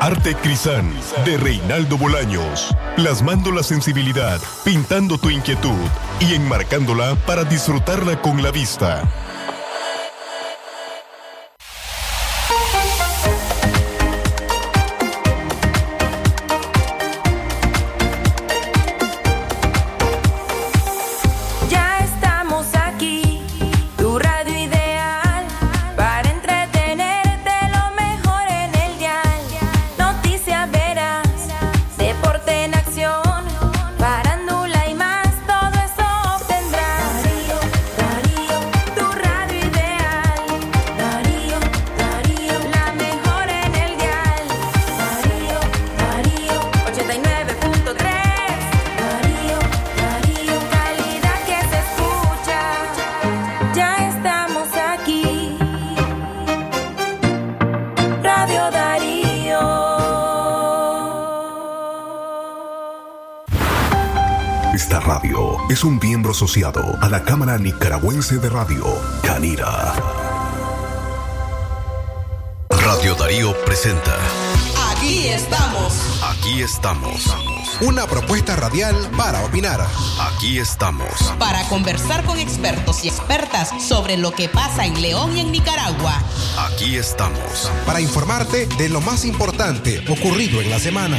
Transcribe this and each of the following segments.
Arte Crisán de Reinaldo Bolaños. Plasmando la sensibilidad, pintando tu inquietud y enmarcándola para disfrutarla con la vista. Asociado a la Cámara Nicaragüense de Radio, Canira. Radio Darío presenta. Aquí estamos. Aquí estamos. Una propuesta radial para opinar. Aquí estamos. Para conversar con expertos y expertas sobre lo que pasa en León y en Nicaragua. Aquí estamos. Para informarte de lo más importante ocurrido en la semana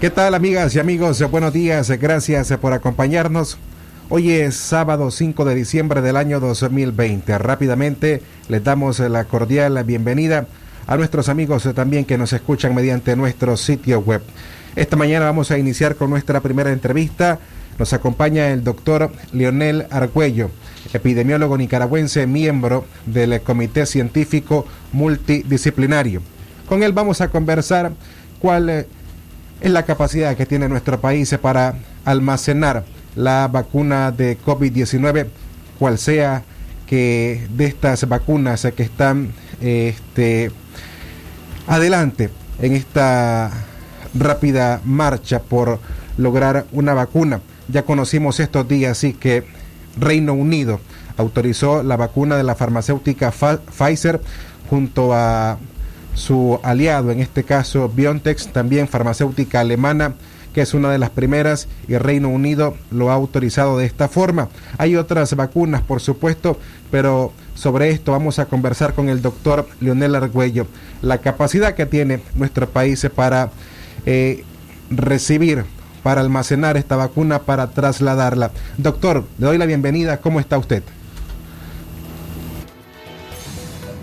¿Qué tal amigas y amigos? Buenos días, gracias por acompañarnos. Hoy es sábado 5 de diciembre del año 2020. Rápidamente les damos la cordial bienvenida a nuestros amigos también que nos escuchan mediante nuestro sitio web. Esta mañana vamos a iniciar con nuestra primera entrevista. Nos acompaña el doctor Leonel Argüello, epidemiólogo nicaragüense, miembro del Comité Científico Multidisciplinario. Con él vamos a conversar cuál es la capacidad que tiene nuestro país para almacenar la vacuna de COVID-19, cual sea que de estas vacunas que están este, adelante en esta rápida marcha por lograr una vacuna. Ya conocimos estos días sí que Reino Unido autorizó la vacuna de la farmacéutica Pfizer junto a su aliado, en este caso BioNTech, también farmacéutica alemana, que es una de las primeras y Reino Unido lo ha autorizado de esta forma. Hay otras vacunas, por supuesto, pero sobre esto vamos a conversar con el doctor Leonel Argüello, la capacidad que tiene nuestro país para eh, recibir, para almacenar esta vacuna, para trasladarla. Doctor, le doy la bienvenida, ¿cómo está usted?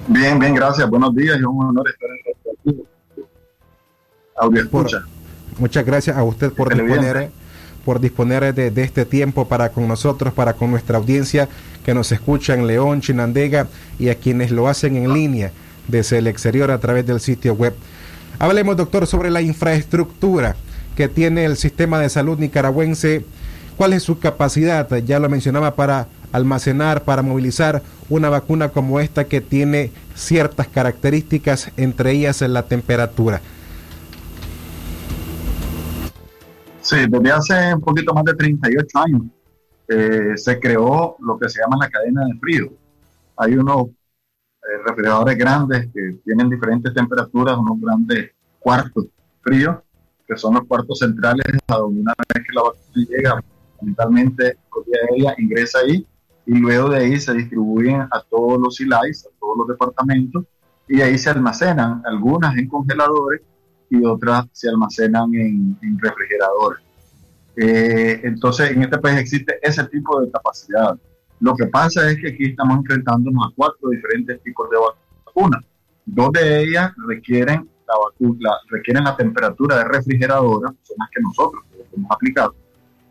Bien, bien, gracias. Buenos días. Es un honor estar en Audio escucha. muchas gracias a usted por disponer, por disponer de, este tiempo para con nosotros, para con nuestra audiencia que nos escucha en León, Chinandega y a quienes lo hacen en línea desde el exterior a través del sitio web. Hablemos, doctor, sobre la infraestructura que tiene el sistema de salud nicaragüense ¿Cuál es su capacidad? Ya lo mencionaba para almacenar, para movilizar una vacuna como esta que tiene ciertas características, entre ellas la temperatura. Sí, desde hace un poquito más de 38 años eh, se creó lo que se llama la cadena de frío. Hay unos eh, refrigeradores grandes que tienen diferentes temperaturas, unos grandes cuartos fríos, que son los cuartos centrales a donde una vez que la vacuna llega, fundamentalmente ella ingresa ahí y luego de ahí se distribuyen a todos los ILAIS, a todos los departamentos, y ahí se almacenan, algunas en congeladores y otras se almacenan en, refrigeradores. Eh, entonces, en este país existe ese tipo de capacidad. Lo que pasa es que aquí estamos enfrentándonos a cuatro diferentes tipos de vacunas. Dos de ellas requieren la, vacuna, requieren la temperatura de refrigeradora, son las que nosotros hemos aplicado.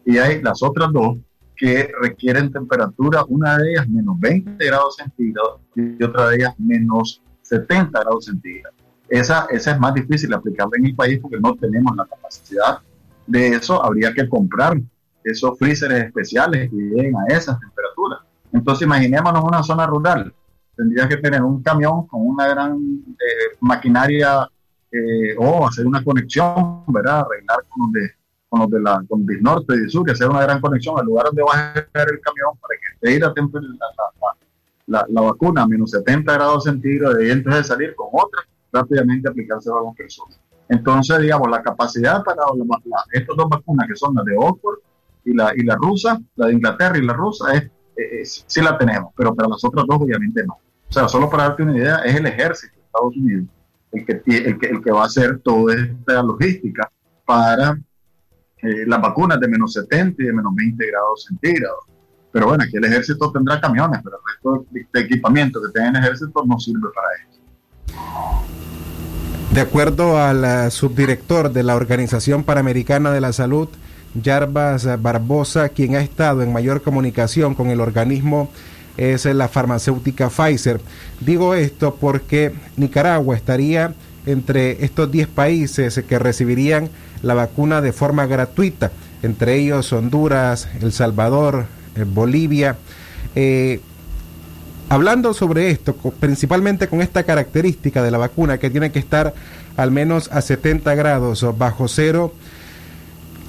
Y hay las otras dos que requieren temperatura, una de ellas menos 20 grados centígrados y otra de ellas menos 70 grados centígrados. Esa, esa es más difícil aplicarla en el país porque no tenemos la capacidad de eso. Habría que comprar esos freezers especiales que lleguen a esas temperaturas. Entonces imaginémonos una zona rural. Tendría que tener un camión con una gran eh, maquinaria eh, o hacer una conexión, ¿verdad? Arreglar con los de, con los de la con norte y sur y hacer una gran conexión al lugar donde va a llegar el camión para que esté la, la, la, la, vacuna a menos 70 grados centígrados y entonces salir con otra rápidamente aplicarse a las personas. Entonces, digamos, la capacidad para estas dos vacunas, que son las de Oxford y la, y la rusa, la de Inglaterra y la rusa, es, sí la tenemos, pero para las otras dos obviamente no. O sea, solo para darte una idea, es el ejército de Estados Unidos el que, el que, el que va a hacer toda esta logística para eh, las vacunas de menos 70 y de menos 20 grados centígrados. Pero bueno, aquí el ejército tendrá camiones, pero el resto de equipamiento que tiene el ejército no sirve para eso. De acuerdo al eh, subdirector de la Organización Panamericana de la Salud, Jarbas Barbosa, quien ha estado en mayor comunicación con el organismo es la farmacéutica Pfizer. Digo esto porque Nicaragua estaría entre estos 10 países que recibirían la vacuna de forma gratuita, entre ellos Honduras, El Salvador, eh, Bolivia. Eh, Hablando sobre esto, principalmente con esta característica de la vacuna que tiene que estar al menos a 70 grados bajo cero,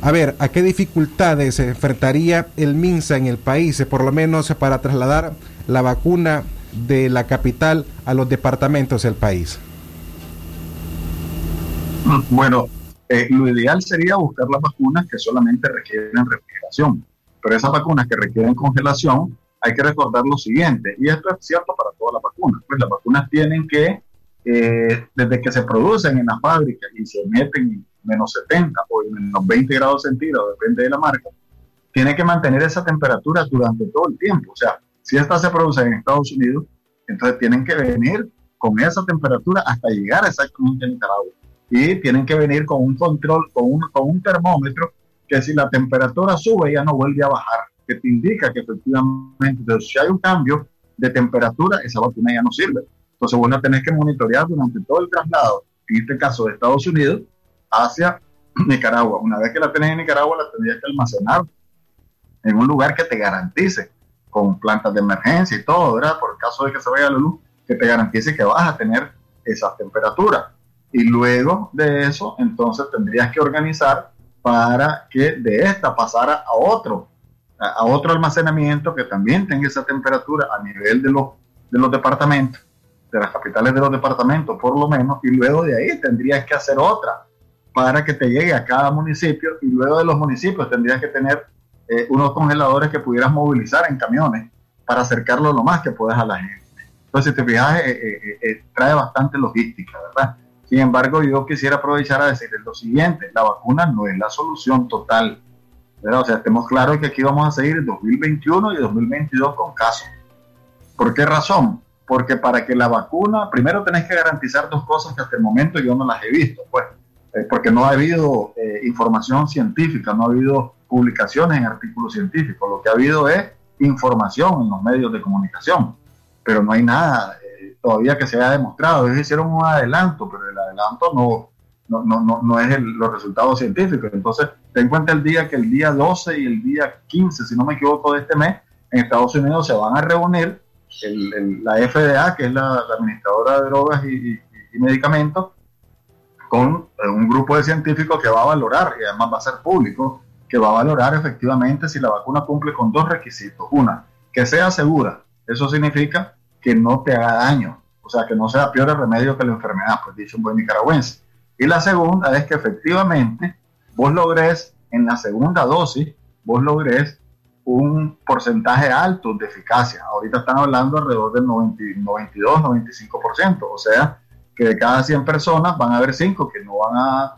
a ver, ¿a qué dificultades se enfrentaría el MINSA en el país, por lo menos para trasladar la vacuna de la capital a los departamentos del país? Bueno, eh, lo ideal sería buscar las vacunas que solamente requieren refrigeración, pero esas vacunas que requieren congelación hay que recordar lo siguiente, y esto es cierto para todas las vacunas, pues las vacunas tienen que, eh, desde que se producen en la fábrica y se meten en menos 70 o en menos 20 grados centígrados, depende de la marca, tiene que mantener esa temperatura durante todo el tiempo. O sea, si esta se produce en Estados Unidos, entonces tienen que venir con esa temperatura hasta llegar exactamente a Nicaragua. Y tienen que venir con un control, con un, con un termómetro que si la temperatura sube ya no vuelve a bajar que te indica que efectivamente, si hay un cambio de temperatura, esa vacuna ya no sirve. Entonces vos la tenés que monitorear durante todo el traslado, en este caso de Estados Unidos hacia Nicaragua. Una vez que la tenés en Nicaragua, la tendrías que almacenar en un lugar que te garantice, con plantas de emergencia y todo, ¿verdad? Por el caso de que se vaya la luz, que te garantice que vas a tener esa temperatura. Y luego de eso, entonces tendrías que organizar para que de esta pasara a otro a, otro almacenamiento que también tenga esa temperatura a nivel de los, de los departamentos, de las capitales de los departamentos por lo menos, y luego de ahí tendrías que hacer otra para que te llegue a cada municipio y luego de los municipios tendrías que tener eh, unos congeladores que pudieras movilizar en camiones para acercarlo lo más que puedas a la gente. Entonces, si te fijas, eh, eh, trae bastante logística, ¿verdad? Sin embargo, yo quisiera aprovechar a decirles lo siguiente, la vacuna no es la solución total o sea, estemos claros que aquí vamos a seguir en 2021 y 2022 con casos. ¿Por qué razón? Porque para que la vacuna, primero tenés que garantizar dos cosas que hasta el momento yo no las he visto, pues, eh, porque no ha habido eh, información científica, no ha habido publicaciones en artículos científicos, lo que ha habido es información en los medios de comunicación, pero no hay nada todavía que se haya demostrado. Ellos hicieron un adelanto, pero el adelanto no, no, no, no, no es los resultados científicos. Entonces, ten en cuenta el día que el día 12 y el día 15, si no me equivoco, de este mes, en Estados Unidos se van a reunir la FDA, que es la, administradora de drogas y, medicamentos, con eh, un grupo de científicos que va a valorar, y además va a ser público, que va a valorar efectivamente si la vacuna cumple con dos requisitos. Una, que sea segura. Eso significa que no te haga daño, o sea, que no sea peor el remedio que la enfermedad, pues dicho un buen nicaragüense. Y la segunda es que efectivamente vos logres en la segunda dosis, vos logres un porcentaje alto de eficacia. Ahorita están hablando alrededor del 92, 95%, o sea, que de cada 100 personas van a haber 5 que no van a,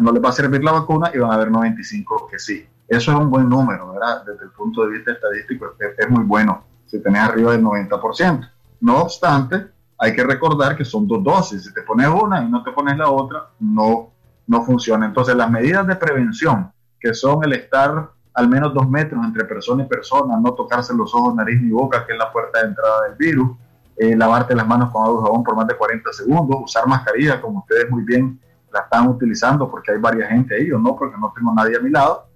no les va a servir la vacuna y van a haber 95 que sí. Eso es un buen número, ¿verdad? Desde el punto de vista estadístico es, muy bueno si tenés arriba del 90%. No obstante, hay que recordar que son dos dosis. Si te pones una y no te pones la otra, no, no funciona. Entonces, las medidas de prevención, que son el estar al menos dos metros entre persona y persona, no tocarse los ojos, nariz ni boca, que es la puerta de entrada del virus, eh, lavarte las manos con agua y jabón por más de 40 segundos, usar mascarilla, como ustedes muy bien la están utilizando, porque hay varias gente ahí, o no, porque no tengo nadie a mi lado.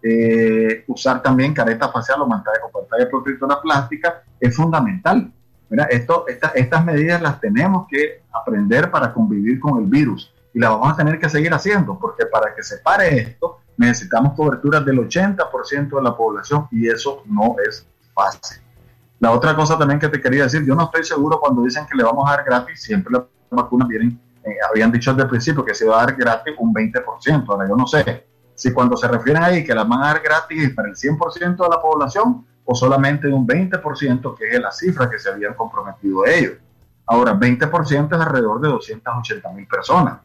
Eh, usar también careta facial o pantalla, o pantalla protectora plástica es fundamental. Mira, esto, estas medidas las tenemos que aprender para convivir con el virus y las vamos a tener que seguir haciendo, porque para que se pare esto, necesitamos cobertura del 80% de la población y eso no es fácil. La otra cosa también que te quería decir, yo no estoy seguro cuando dicen que le vamos a dar gratis, siempre las vacunas vienen, eh, habían dicho desde el principio que se iba a dar gratis un 20%, ahora yo no sé si cuando se refieren ahí que las van a dar gratis para el 100% de la población o solamente un 20%, que es la cifra que se habían comprometido ellos. Ahora, 20% es alrededor de 280 mil personas.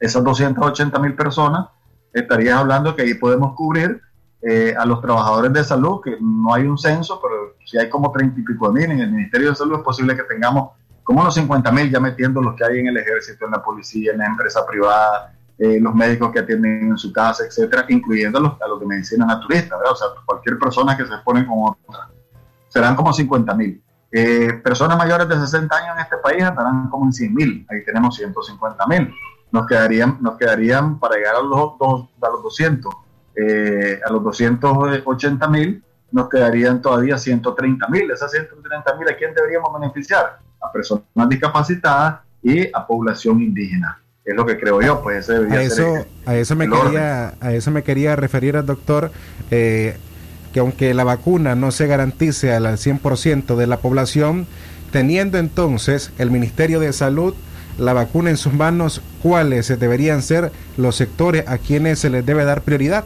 Esas 280 mil personas estarías hablando que ahí podemos cubrir eh, a los trabajadores de salud, que no hay un censo, pero si hay como 30 y pico de mil en el Ministerio de Salud, es posible que tengamos como unos 50 mil ya metiendo los que hay en el ejército, en la policía, en la empresa privada, eh, los médicos que atienden en su casa, etcétera, incluyendo a los, de medicina naturista, o sea, cualquier persona que se pone con otra. Serán como 50 mil. Eh, personas mayores de 60 años en este país estarán como en 100 mil, ahí tenemos 150 mil nos quedarían, nos quedarían para llegar a los, dos, a los 200, eh, a los 280 mil, nos quedarían todavía 130 mil. Esas 130 mil, ¿a quién deberíamos beneficiar? A personas discapacitadas y a población indígena. Es lo que creo yo, pues ese a eso, a eso me quería, a eso me quería referir al doctor, eh, que aunque la vacuna no se garantice al 100% de la población, teniendo entonces el Ministerio de Salud la vacuna en sus manos, ¿cuáles deberían ser los sectores a quienes se les debe dar prioridad?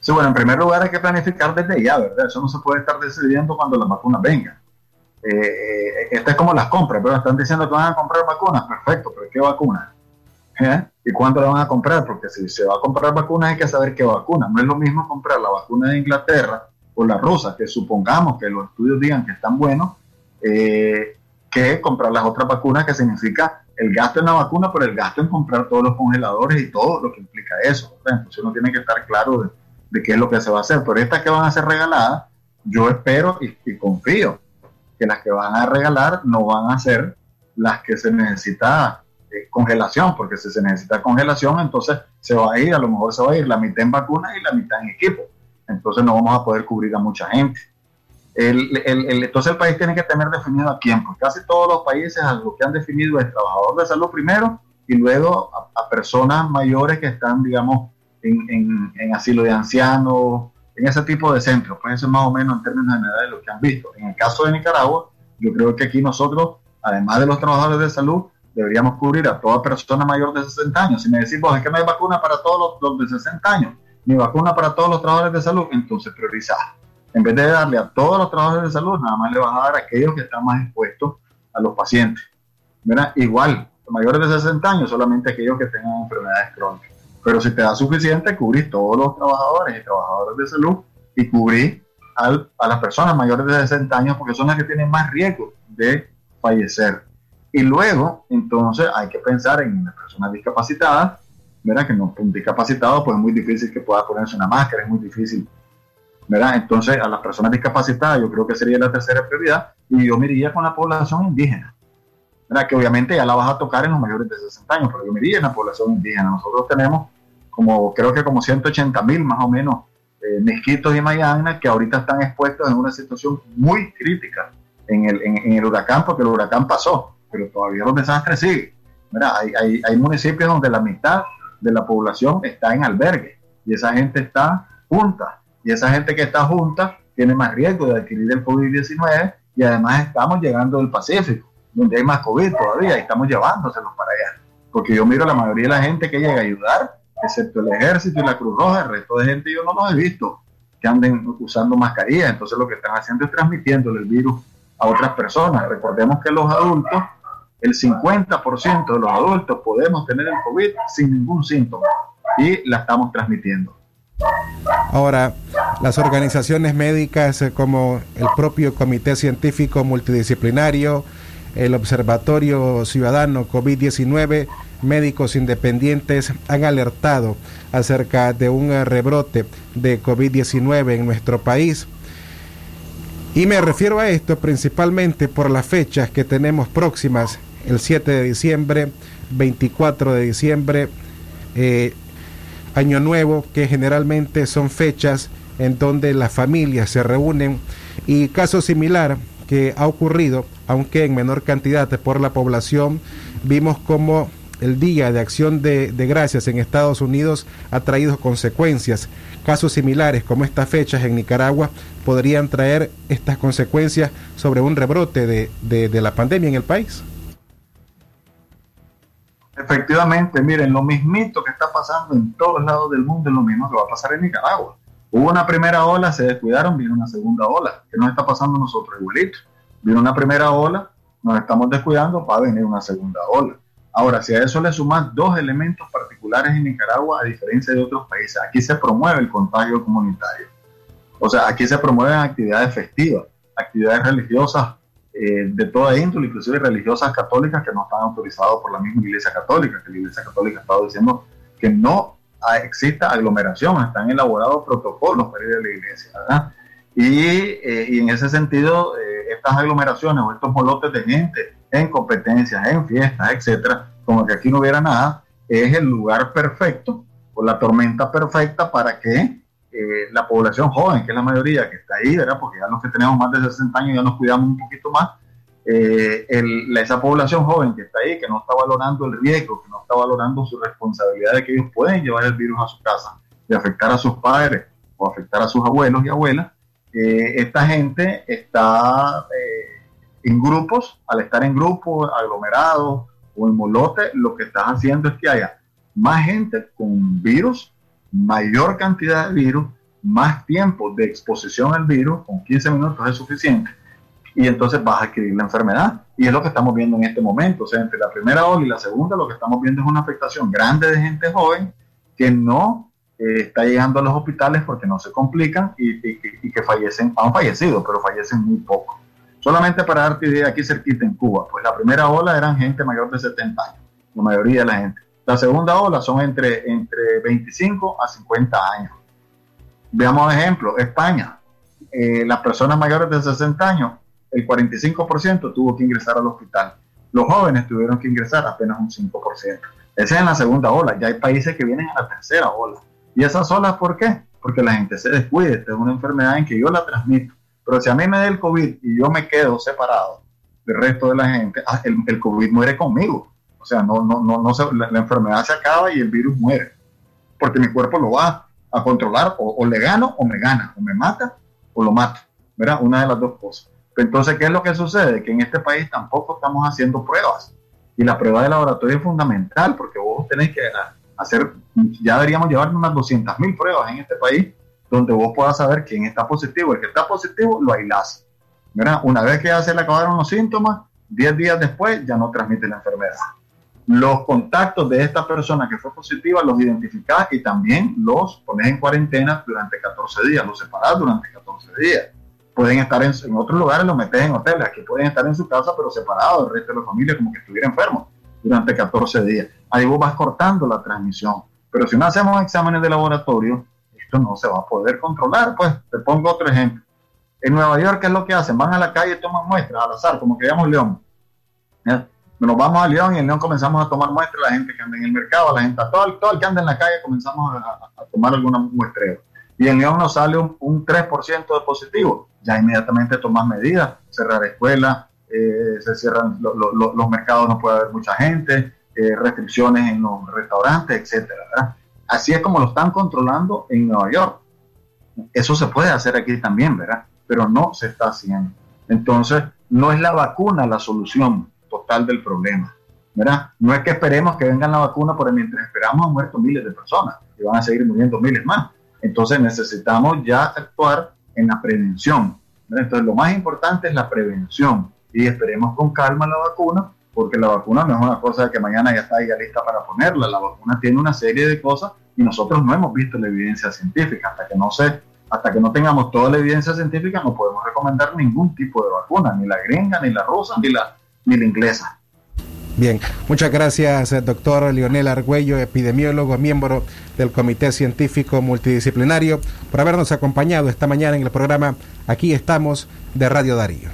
Sí, bueno, en primer lugar hay que planificar desde ya, ¿verdad? Eso no se puede estar decidiendo cuando las vacunas vengan. Eh, es como las compras, pero están diciendo que van a comprar vacunas, perfecto, pero ¿qué vacunas? ¿Eh? ¿Y cuándo la van a comprar? Porque si se va a comprar vacunas hay que saber qué vacuna. No es lo mismo comprar la vacuna de Inglaterra o la rusa, que supongamos que los estudios digan que están buenos, eh, que comprar las otras vacunas, que significa el gasto en la vacuna, pero el gasto en comprar todos los congeladores y todo lo que implica eso. Entonces uno tiene que estar claro de, qué es lo que se va a hacer. Pero estas que van a ser regaladas, yo espero y, confío que las que van a regalar no van a ser las que se necesita eh, congelación, porque si se necesita congelación, entonces se va a ir, a lo mejor se va a ir la mitad en vacunas y la mitad en equipo. Entonces no vamos a poder cubrir a mucha gente. El, entonces el país tiene que tener definido a quién, porque casi todos los países lo que han definido es trabajador de salud primero y luego a, personas mayores que están, digamos, en, en, asilo de ancianos, en ese tipo de centros. Pues eso es más o menos en términos generales lo que han visto. En el caso de Nicaragua, yo creo que aquí nosotros, además de los trabajadores de salud, deberíamos cubrir a toda persona mayor de 60 años. Si me decís, vos, es que no hay vacuna para todos los, los de 60 años, ni vacuna para todos los trabajadores de salud, entonces priorizar en vez de darle a todos los trabajadores de salud, nada más le vas a dar a aquellos que están más expuestos a los pacientes. Igual, mayores de 60 años, solamente aquellos que tengan enfermedades crónicas. Pero si te da suficiente, cubrís todos los trabajadores y trabajadores de salud y cubrís a las personas mayores de 60 años porque son las que tienen más riesgo de fallecer. Y luego, entonces, hay que pensar en las personas discapacitadas, ¿verdad? Que no, un discapacitado, pues es muy difícil que pueda ponerse una máscara, es muy difícil entonces, a las personas discapacitadas yo creo que sería la tercera prioridad y yo me iría con la población indígena. que obviamente ya la vas a tocar en los mayores de 60 años, pero yo me diría en la población indígena. Nosotros tenemos como, creo que como 180 mil más o menos eh, mezquitos y mayanas que ahorita están expuestos en una situación muy crítica en el, en, el huracán, porque el huracán pasó, pero todavía los desastres siguen. Hay, hay, hay municipios donde la mitad de la población está en albergue y esa gente está junta. Y esa gente que está junta tiene más riesgo de adquirir el COVID-19 y además estamos llegando del Pacífico, donde hay más COVID todavía y estamos llevándoselos para allá. Porque yo miro la mayoría de la gente que llega a ayudar, excepto el ejército y la Cruz Roja, el resto de gente yo no los he visto que anden usando mascarilla. Entonces lo que están haciendo es transmitiéndole el virus a otras personas. Recordemos que los adultos, el 50% de los adultos podemos tener el COVID sin ningún síntoma y la estamos transmitiendo. Ahora, las organizaciones médicas eh, como el propio Comité Científico Multidisciplinario, el Observatorio Ciudadano COVID-19, médicos independientes han alertado acerca de un rebrote de COVID-19 en nuestro país. Y me refiero a esto principalmente por las fechas que tenemos próximas, el 7 de diciembre, 24 de diciembre, eh, Año Nuevo, que generalmente son fechas en donde las familias se reúnen y caso similar ha ocurrido, aunque en menor cantidad por la población, vimos como el Día de Acción de, Gracias en Estados Unidos ha traído consecuencias. Casos similares como estas fechas en Nicaragua podrían traer estas consecuencias sobre un rebrote de, de la pandemia en el país. Efectivamente, miren, lo mismito que está pasando en todos lados del mundo es lo mismo que va a pasar en Nicaragua. Hubo una primera ola, se descuidaron, vino una segunda ola. ¿Qué nos está pasando a nosotros igualito? Vino una primera ola, nos estamos descuidando para venir una segunda ola. Ahora, si a eso le suman dos elementos particulares en Nicaragua, a diferencia de otros países, aquí se promueve el contagio comunitario. O sea, aquí se promueven actividades festivas, actividades religiosas eh, de toda índole, inclusive religiosas católicas que no están autorizadas por la misma Iglesia Católica, que la Iglesia Católica ha estado diciendo que no exista aglomeración, están elaborados protocolos para ir a la iglesia, ¿verdad? Y, eh, y en ese sentido, eh, estas aglomeraciones o estos molotes de gente en competencias, en fiestas, etcétera, como que aquí no hubiera nada, es el lugar perfecto o la tormenta perfecta para que eh, la población joven, que es la mayoría que está ahí, ¿verdad? Porque ya los que tenemos más de 60 años ya nos cuidamos un poquito más. Eh, esa población joven que está ahí, que no está valorando el riesgo, que no está valorando su responsabilidad de que ellos pueden llevar el virus a su casa, de afectar a sus padres o afectar a sus abuelos y abuelas, eh, esta gente está en grupos, al estar en grupos, aglomerados o en molote, lo que están haciendo es que haya más gente con virus mayor cantidad de virus, más tiempo de exposición al virus, con 15 minutos es suficiente, y entonces vas a adquirir la enfermedad. Y es lo que estamos viendo en este momento. O sea, entre la primera ola y la segunda, lo que estamos viendo es una afectación grande de gente joven que no eh, está llegando a los hospitales porque no se complican y, que fallecen, han fallecido, pero fallecen muy poco. Solamente para darte idea, aquí cerquita en Cuba, pues la primera ola eran gente mayor de 70 años, la mayoría de la gente. La segunda ola son entre, entre 25 a 50 años. Veamos ejemplo, España. Eh, las personas mayores de 60 años, el 45% tuvo que ingresar al hospital. Los jóvenes tuvieron que ingresar apenas un 5%. Esa es en la segunda ola. Ya hay países que vienen a la tercera ola. ¿Y esas olas por qué? Porque la gente se descuide. Esta es una enfermedad en que yo la transmito. Pero si a mí me da el COVID y yo me quedo separado del resto de la gente, ah, el, el COVID muere conmigo. O sea, no, no, no, no se, la, enfermedad se acaba y el virus muere. Porque mi cuerpo lo va a controlar, o, le gano o me gana, o me mata o lo mato. ¿Verdad? Una de las dos cosas. Entonces, ¿qué es lo que sucede? Que en este país tampoco estamos haciendo pruebas. Y la prueba de laboratorio es fundamental porque vos tenés que hacer, ya deberíamos llevar unas 200 mil pruebas en este país donde vos puedas saber quién está positivo. El que está positivo lo aislás. ¿verdad? Una vez que ya se le acabaron los síntomas, 10 días después ya no transmite la enfermedad los contactos de esta persona que fue positiva los identificás y también los pones en cuarentena durante 14 días, los separás durante 14 días. Pueden estar en, otros lugares, los metes en hoteles, aquí pueden estar en su casa, pero separados del resto de la familia, como que estuviera enfermo durante 14 días. Ahí vos vas cortando la transmisión. Pero si no hacemos exámenes de laboratorio, esto no se va a poder controlar. Pues te pongo otro ejemplo. En Nueva York, ¿qué es lo que hacen? Van a la calle y toman muestras al azar, como que llamamos León nos vamos a León y en León comenzamos a tomar muestras, la gente que anda en el mercado, la gente, todo, todo el que anda en la calle comenzamos a, tomar alguna muestreo. Y en León nos sale un, 3% de positivo. Ya inmediatamente tomas medidas, cerrar escuelas, eh, se cierran los mercados, no puede haber mucha gente, eh, restricciones en los restaurantes, etcétera. Así es como lo están controlando en Nueva York. Eso se puede hacer aquí también, ¿verdad? Pero no se está haciendo. Entonces, no es la vacuna la solución total del problema. ¿verdad? No es que esperemos que vengan la vacuna, porque mientras esperamos han muerto miles de personas y van a seguir muriendo miles más. Entonces necesitamos ya actuar en la prevención. Entonces lo más importante es la prevención y esperemos con calma la vacuna, porque la vacuna no es una cosa que mañana ya está ya lista para ponerla. La vacuna tiene una serie de cosas y nosotros no hemos visto la evidencia científica. Hasta que no se, hasta que no tengamos toda la evidencia científica no podemos recomendar ningún tipo de vacuna, ni la gringa, ni la rusa, ni la, ni la inglesa. Bien, muchas gracias, eh, doctor Lionel Argüello, epidemiólogo, miembro del Comité Científico Multidisciplinario, por habernos acompañado esta mañana en el programa Aquí estamos de Radio Darío.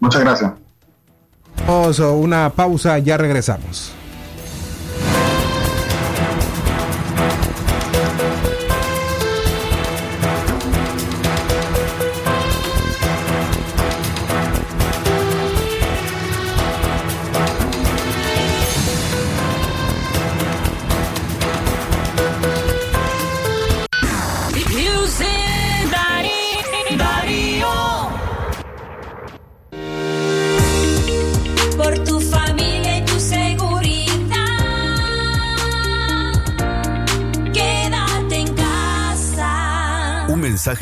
Muchas gracias. A una pausa, ya regresamos.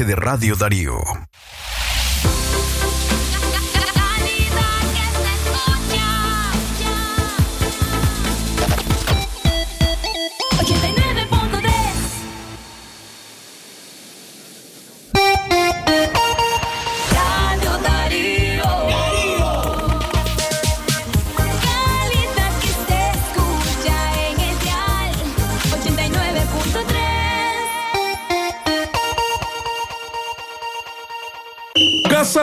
De Radio Darío.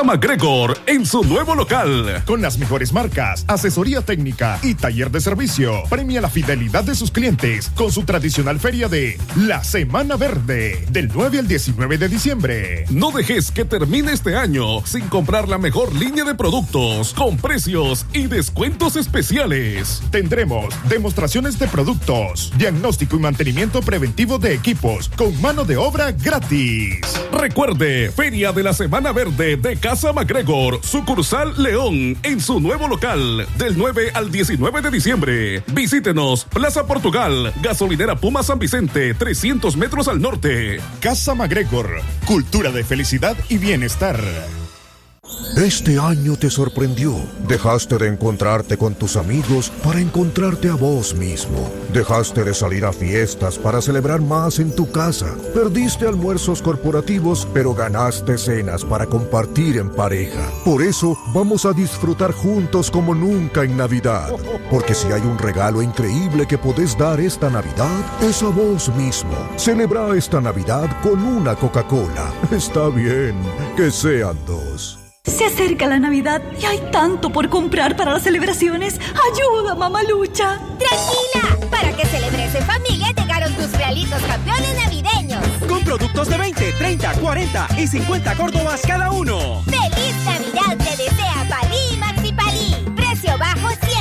MacGregor en su nuevo local. Con las mejores marcas, asesoría técnica y taller de servicio. Premia la fidelidad de sus clientes con su tradicional feria de La Semana Verde del 9 al 19 de diciembre. No dejes que termine este año sin comprar la mejor línea de productos con precios y descuentos especiales. Tendremos demostraciones de productos, diagnóstico y mantenimiento preventivo de equipos con mano de obra gratis. Recuerde, Feria de la Semana Verde de Casa MacGregor, sucursal León, en su nuevo local, del 9 al 19 de diciembre. Visítenos, Plaza Portugal, gasolinera Puma San Vicente, 300 metros al norte. Casa MacGregor, cultura de felicidad y bienestar. Este año te sorprendió. Dejaste de encontrarte con tus amigos para encontrarte a vos mismo. Dejaste de salir a fiestas para celebrar más en tu casa. Perdiste almuerzos corporativos, pero ganaste cenas para compartir en pareja. Por eso vamos a disfrutar juntos como nunca en Navidad. Porque si hay un regalo increíble que podés dar esta Navidad, es a vos mismo. Celebra esta Navidad con una Coca-Cola. Está bien, que sean dos. Se acerca la Navidad y hay tanto por comprar para las celebraciones. ¡Ayuda, mamalucha! ¡Tranquila! Para que celebres en familia llegaron tus realitos campeones navideños. Con productos de 20, 30, 40 y 50 córdobas cada uno. ¡Feliz Navidad te desea Palí Maxi Palí! Precio bajo siempre.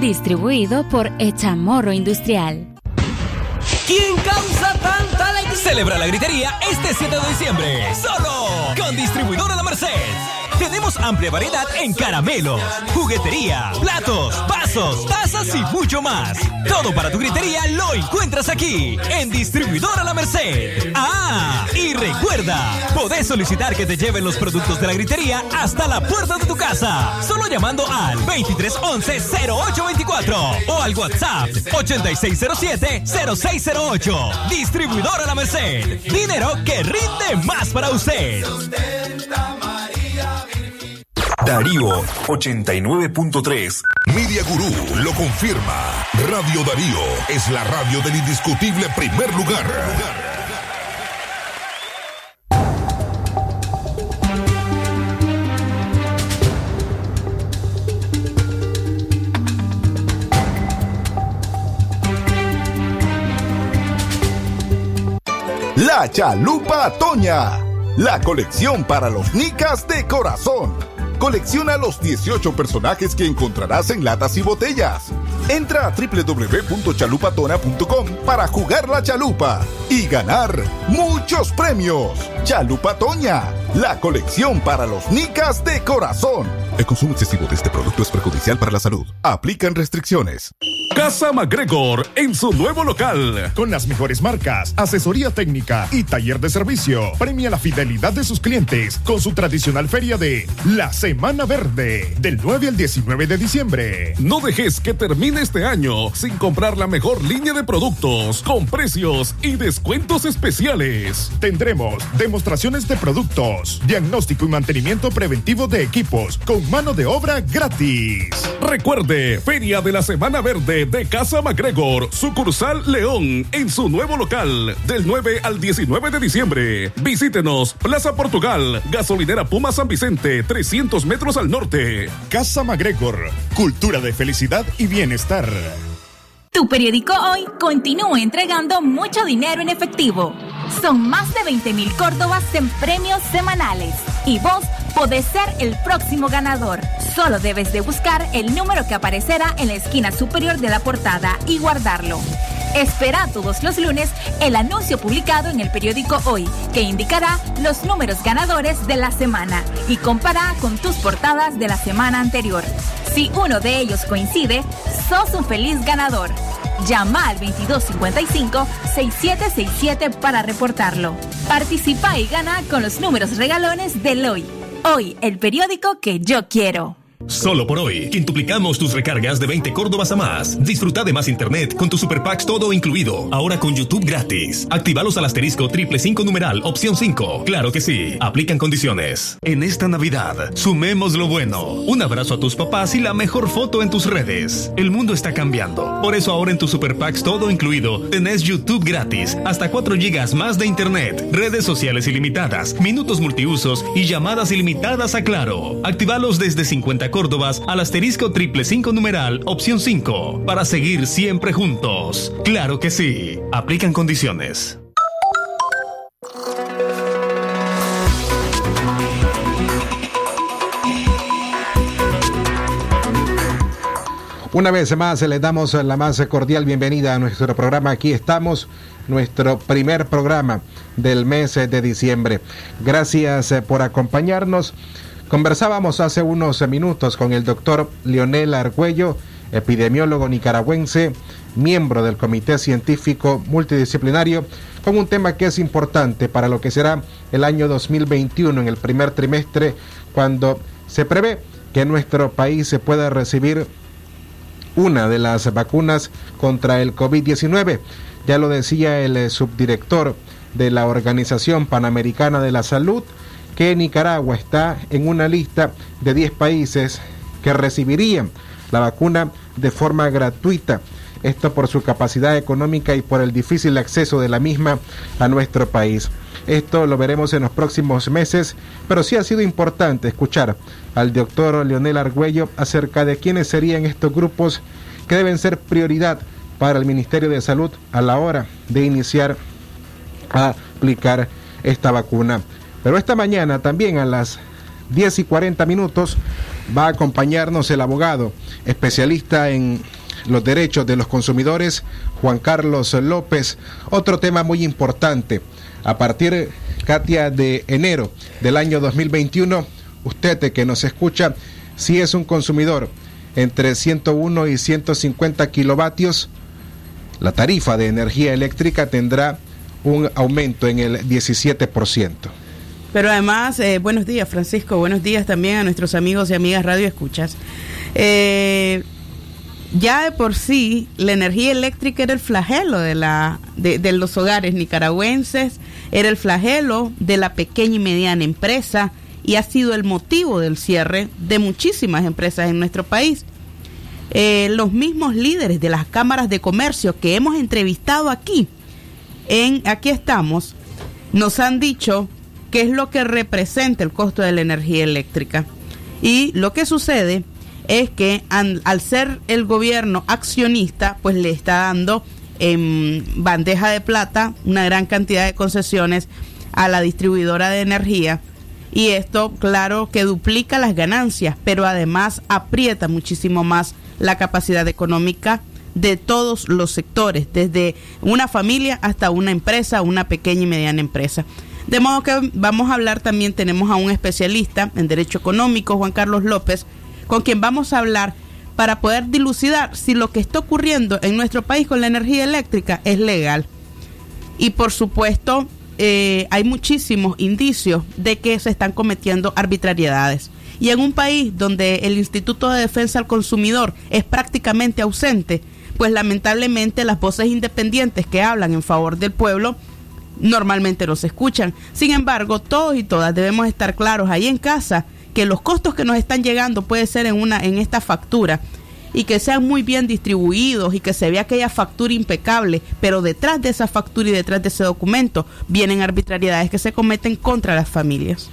Distribuido por Echamorro Industrial. ¿Quién causa tanta alegría? Celebra la gritería este 7 de diciembre. Solo con Distribuidora La Merced. Tenemos amplia variedad en caramelos, juguetería, platos, vasos, tazas y mucho más. Todo para tu gritería lo encuentras aquí, en Distribuidora La Merced. Ah, y recuerda, podés solicitar que te lleven los productos de la gritería hasta la puerta de tu casa, solo llamando al 2311-0824 o al WhatsApp 8607-0608. Distribuidora La Merced. Dinero que rinde más para usted. Darío 89.3. Media Gurú lo confirma. Radio Darío es la radio del indiscutible primer lugar. La Chalupa Toña, la colección para los nicas de corazón. Colecciona los 18 personajes que encontrarás en latas y botellas. Entra a www.chalupatona.com para jugar la chalupa y ganar muchos premios. Chalupa Toña, la colección para los nicas de corazón. El consumo excesivo de este producto es perjudicial para la salud. Aplican restricciones. Casa McGregor en su nuevo local, con las mejores marcas, asesoría técnica y taller de servicio. Premia la fidelidad de sus clientes con su tradicional feria de La Semana Verde, del 9 al 19 de diciembre. No dejes que termine este año sin comprar la mejor línea de productos con precios y descuentos especiales. Tendremos demostraciones de productos, diagnóstico y mantenimiento preventivo de equipos con mano de obra gratis. Recuerde, Feria de la Semana Verde de Casa MacGregor, sucursal León, en su nuevo local, del 9 al 19 de diciembre. Visítenos, Plaza Portugal, gasolinera Puma San Vicente, 300 metros al norte. Casa MacGregor, cultura de felicidad y bienestar. Tu periódico hoy continúa entregando mucho dinero en efectivo. Son más de 20 mil córdobas en premios semanales. Y vos podés ser el próximo ganador. Solo debes de buscar el número que aparecerá en la esquina superior de la portada y guardarlo. Espera todos los lunes el anuncio publicado en el periódico Hoy, que indicará los números ganadores de la semana y compara con tus portadas de la semana anterior. Si uno de ellos coincide, sos un feliz ganador. Llama al 2255-6767 para reportarlo. Participa y gana con los números regalones del Hoy. Hoy, el periódico que yo quiero. Solo por hoy, quintuplicamos tus recargas de 20 Córdobas a más. Disfruta de más internet con tu Super Packs todo incluido. Ahora con YouTube gratis. Actívalos al asterisco triple 5 numeral opción 5. Claro que sí. Aplican condiciones. En esta Navidad, sumemos lo bueno. Un abrazo a tus papás y la mejor foto en tus redes. El mundo está cambiando. Por eso ahora en tu Super Packs todo incluido, tenés YouTube gratis, hasta 4 gigas más de internet, redes sociales ilimitadas, minutos multiusos y llamadas ilimitadas a Claro. Actívalos desde 50 Córdobas al asterisco triple 5 numeral opción 5 para seguir siempre juntos. Claro que sí. Aplican condiciones. Una vez más les damos la más cordial bienvenida a nuestro programa. Aquí estamos, nuestro primer programa del mes de diciembre. Gracias eh, por acompañarnos. Conversábamos hace unos minutos con el doctor Leonel Argüello, epidemiólogo nicaragüense, miembro del Comité Científico Multidisciplinario, con un tema que es importante para lo que será el año 2021 en el primer trimestre, cuando se prevé que nuestro país se pueda recibir una de las vacunas contra el COVID-19. Ya lo decía el subdirector de la Organización Panamericana de la Salud, que Nicaragua está en una lista de 10 países que recibirían la vacuna de forma gratuita. Esto por su capacidad económica y por el difícil acceso de la misma a nuestro país. Esto lo veremos en los próximos meses, pero sí ha sido importante escuchar al doctor Leonel Argüello acerca de quiénes serían estos grupos que deben ser prioridad para el Ministerio de Salud a la hora de iniciar a aplicar esta vacuna. Pero esta mañana también a las 10 y 40 minutos va a acompañarnos el abogado especialista en los derechos de los consumidores, Juan Carlos López. Otro tema muy importante. A partir, Katia, de enero del año 2021, usted que nos escucha, si es un consumidor entre 101 y 150 kilovatios, la tarifa de energía eléctrica tendrá un aumento en el 17%. Pero además, eh, buenos días Francisco, buenos días también a nuestros amigos y amigas Radio Escuchas. Eh, ya de por sí, la energía eléctrica era el flagelo de, la, de, de los hogares nicaragüenses, era el flagelo de la pequeña y mediana empresa y ha sido el motivo del cierre de muchísimas empresas en nuestro país. Eh, los mismos líderes de las cámaras de comercio que hemos entrevistado aquí, en Aquí estamos, nos han dicho qué es lo que representa el costo de la energía eléctrica. Y lo que sucede es que al ser el gobierno accionista, pues le está dando en bandeja de plata una gran cantidad de concesiones a la distribuidora de energía y esto claro que duplica las ganancias, pero además aprieta muchísimo más la capacidad económica de todos los sectores, desde una familia hasta una empresa, una pequeña y mediana empresa. De modo que vamos a hablar también, tenemos a un especialista en Derecho Económico, Juan Carlos López, con quien vamos a hablar para poder dilucidar si lo que está ocurriendo en nuestro país con la energía eléctrica es legal. Y por supuesto, eh, hay muchísimos indicios de que se están cometiendo arbitrariedades. Y en un país donde el Instituto de Defensa al Consumidor es prácticamente ausente, pues lamentablemente las voces independientes que hablan en favor del pueblo normalmente no se escuchan. Sin embargo, todos y todas debemos estar claros ahí en casa que los costos que nos están llegando puede ser en una en esta factura y que sean muy bien distribuidos y que se vea aquella factura impecable, pero detrás de esa factura y detrás de ese documento vienen arbitrariedades que se cometen contra las familias.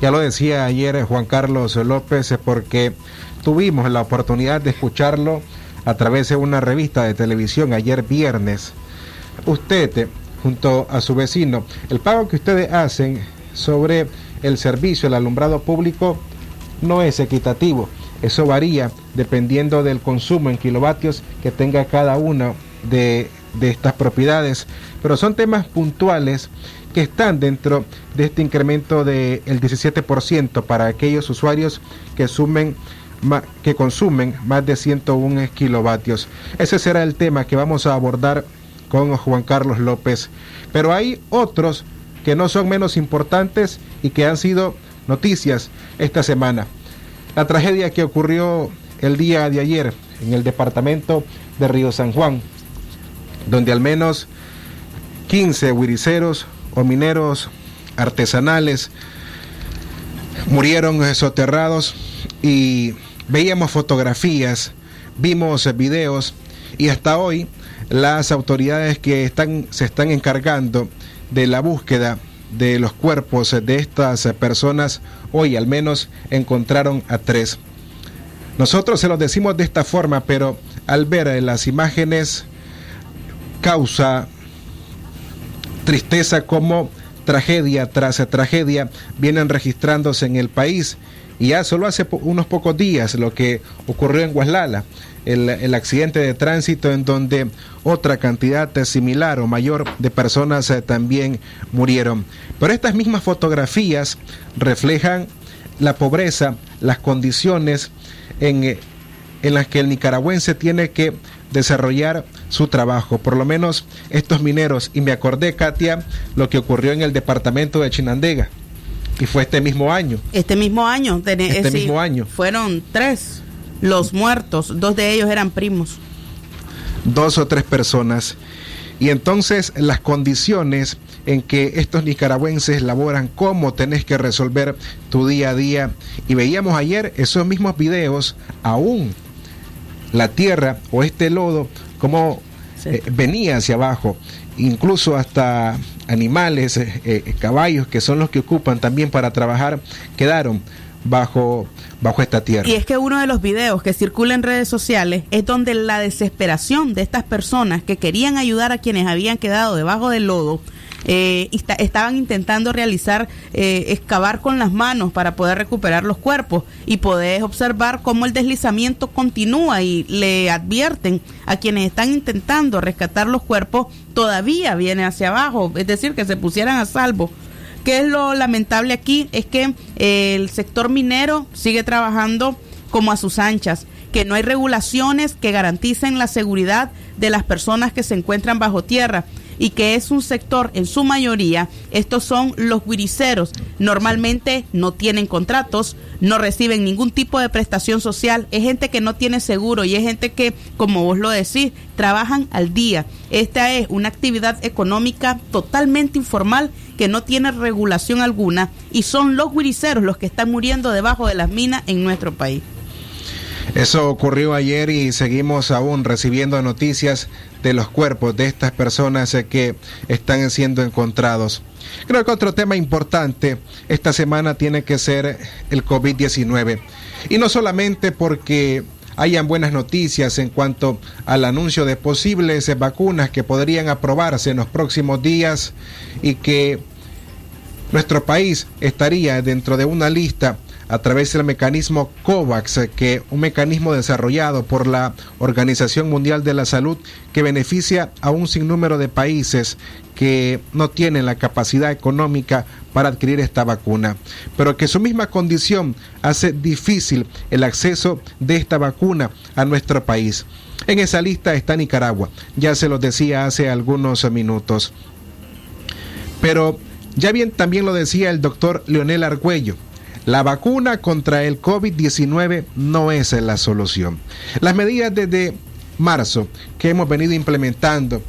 Ya lo decía ayer Juan Carlos López porque tuvimos la oportunidad de escucharlo a través de una revista de televisión ayer viernes. Usted, junto a su vecino, el pago que ustedes hacen sobre el servicio, el alumbrado público, no es equitativo. Eso varía dependiendo del consumo en kilovatios que tenga cada una de, de estas propiedades. Pero son temas puntuales que están dentro de este incremento del 17% para aquellos usuarios que sumen que consumen más de 101 kilovatios. Ese será el tema que vamos a abordar con Juan Carlos López. Pero hay otros que no son menos importantes y que han sido noticias esta semana. La tragedia que ocurrió el día de ayer en el departamento de Río San Juan, donde al menos 15 huiriceros o mineros artesanales murieron soterrados y veíamos fotografías, vimos videos y hasta hoy las autoridades que están, se están encargando de la búsqueda de los cuerpos de estas personas hoy al menos encontraron a tres. Nosotros se los decimos de esta forma, pero al ver las imágenes causa tristeza como tragedia tras tragedia vienen registrándose en el país. Y ya solo hace unos pocos días lo que ocurrió en Guaslala, el, el, accidente de tránsito en donde otra cantidad similar o mayor de personas eh, también murieron. Pero estas mismas fotografías reflejan la pobreza, las condiciones en, eh, en las que el nicaragüense tiene que desarrollar su trabajo, por lo menos estos mineros. Y me acordé, Katia, lo que ocurrió en el departamento de Chinandega. Y fue este mismo año. Este mismo año. Este mismo año. Fueron tres los muertos, dos de ellos eran primos. Dos o tres personas. Y entonces las condiciones en que estos nicaragüenses laboran, cómo tenés que resolver tu día a día. Y veíamos ayer esos mismos videos, aún la tierra o este lodo, cómo eh, venía hacia abajo, incluso hasta animales, eh, eh, caballos, que son los que ocupan también para trabajar, quedaron bajo, bajo esta tierra. Y es que uno de los videos que circula en redes sociales es donde la desesperación de estas personas que querían ayudar a quienes habían quedado debajo del lodo, eh, está, estaban intentando realizar, eh, excavar con las manos para poder recuperar los cuerpos. Y podés observar cómo el deslizamiento continúa y le advierten a quienes están intentando rescatar los cuerpos, todavía viene hacia abajo, es decir, que se pusieran a salvo. ¿Qué es lo lamentable aquí? Es que eh, el sector minero sigue trabajando como a sus anchas, que no hay regulaciones que garanticen la seguridad de las personas que se encuentran bajo tierra y que es un sector, en su mayoría, estos son los guiriceros. Normalmente no tienen contratos, no reciben ningún tipo de prestación social, es gente que no tiene seguro y es gente que, como vos lo decís, trabajan al día. Esta es una actividad económica totalmente informal que no tiene regulación alguna y son los guiriceros los que están muriendo debajo de las minas en nuestro país. Eso ocurrió ayer y seguimos aún recibiendo noticias de los cuerpos de estas personas que están siendo encontrados. Creo que otro tema importante esta semana tiene que ser el COVID-19. Y no solamente porque hayan buenas noticias en cuanto al anuncio de posibles vacunas que podrían aprobarse en los próximos días y que nuestro país estaría dentro de una lista a través del mecanismo COVAX, que un mecanismo desarrollado por la Organización Mundial de la Salud que beneficia a un sinnúmero de países que no tienen la capacidad económica para adquirir esta vacuna, pero que su misma condición hace difícil el acceso de esta vacuna a nuestro país. En esa lista está Nicaragua, ya se lo decía hace algunos minutos. Pero ya bien también lo decía el doctor Leonel Argüello, la vacuna contra el COVID-19 no es la solución. Las medidas desde marzo que hemos venido implementando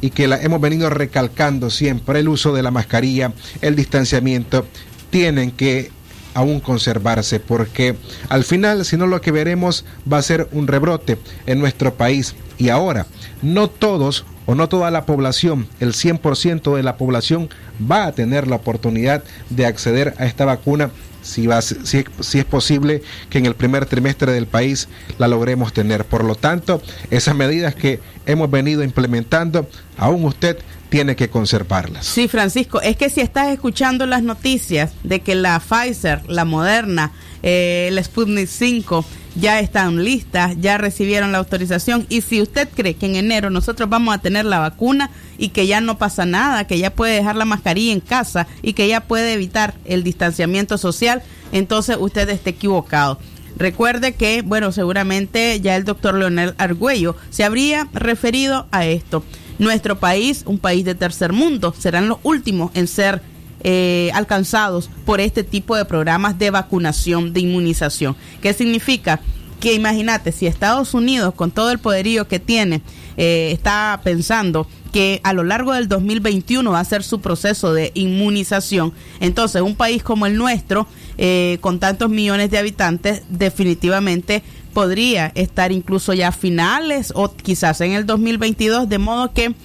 y que la hemos venido recalcando siempre, el uso de la mascarilla, el distanciamiento, tienen que aún conservarse, porque al final, si no, lo que veremos va a ser un rebrote en nuestro país. Y ahora, no todos o no toda la población, el 100% de la población va a tener la oportunidad de acceder a esta vacuna si, va, si, si, es posible que en el primer trimestre del país la logremos tener. Por lo tanto, esas medidas que hemos venido implementando, aún usted tiene que conservarlas. Sí, Francisco, es que si estás escuchando las noticias de que la Pfizer, la Moderna, eh, el Sputnik 5 ya están listas, ya recibieron la autorización y si usted cree que en enero nosotros vamos a tener la vacuna y que ya no pasa nada, que ya puede dejar la mascarilla en casa y que ya puede evitar el distanciamiento social, entonces usted está equivocado. Recuerde que, bueno, seguramente ya el doctor Leonel Argüello se habría referido a esto. Nuestro país, un país de tercer mundo, serán los últimos en ser eh, alcanzados por este tipo de programas de vacunación, de inmunización. ¿Qué significa? Que imagínate, si Estados Unidos, con todo el poderío que tiene, eh, está pensando que a lo largo del 2021 va a ser su proceso de inmunización, entonces un país como el nuestro, eh, con tantos millones de habitantes, definitivamente podría estar incluso ya a finales o quizás en el 2022, de modo que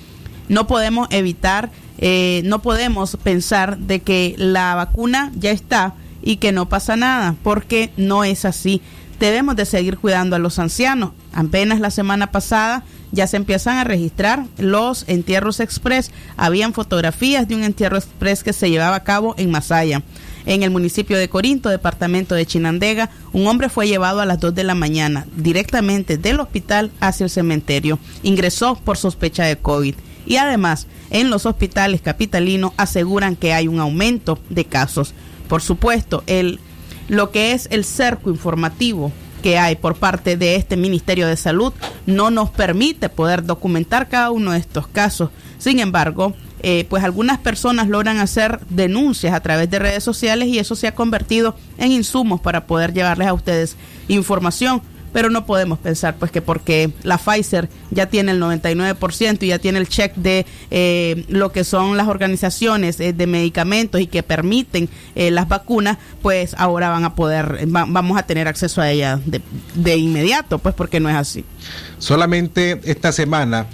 no podemos evitar, eh, no podemos pensar de que la vacuna ya está y que no pasa nada, porque no es así. Debemos de seguir cuidando a los ancianos. Apenas la semana pasada ya se empiezan a registrar los entierros express. Habían fotografías de un entierro express que se llevaba a cabo en Masaya. En el municipio de Corinto, departamento de Chinandega, un hombre fue llevado a las 2 de la mañana directamente del hospital hacia el cementerio. Ingresó por sospecha de COVID. Y además, en los hospitales capitalinos aseguran que hay un aumento de casos. Por supuesto, el, lo que es el cerco informativo que hay por parte de este Ministerio de Salud no nos permite poder documentar cada uno de estos casos. Sin embargo, eh, pues algunas personas logran hacer denuncias a través de redes sociales y eso se ha convertido en insumos para poder llevarles a ustedes información. Pero no podemos pensar pues que porque la Pfizer ya tiene el 99% y ya tiene el check de eh, lo que son las organizaciones eh, de medicamentos y que permiten las vacunas, pues ahora van a poder, vamos a tener acceso a ellas de, de inmediato, pues porque no es así. Solamente esta semana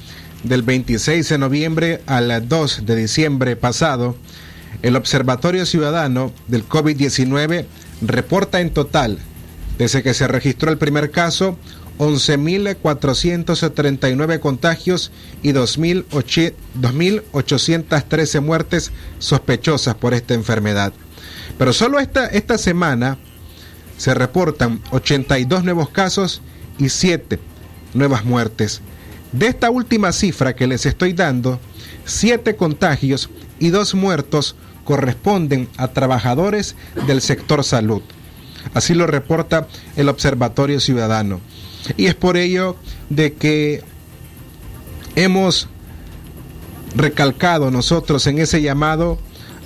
del 26 de noviembre al 2 de diciembre pasado, el Observatorio Ciudadano del COVID-19 reporta en total, desde que se registró el primer caso, 11.439 contagios y 2.813 muertes sospechosas por esta enfermedad. Pero solo esta, esta semana se reportan 82 nuevos casos y 7 nuevas muertes. De esta última cifra que les estoy dando, siete contagios y dos muertos corresponden a trabajadores del sector salud. Así lo reporta el Observatorio Ciudadano. Y es por ello de que hemos recalcado nosotros en ese llamado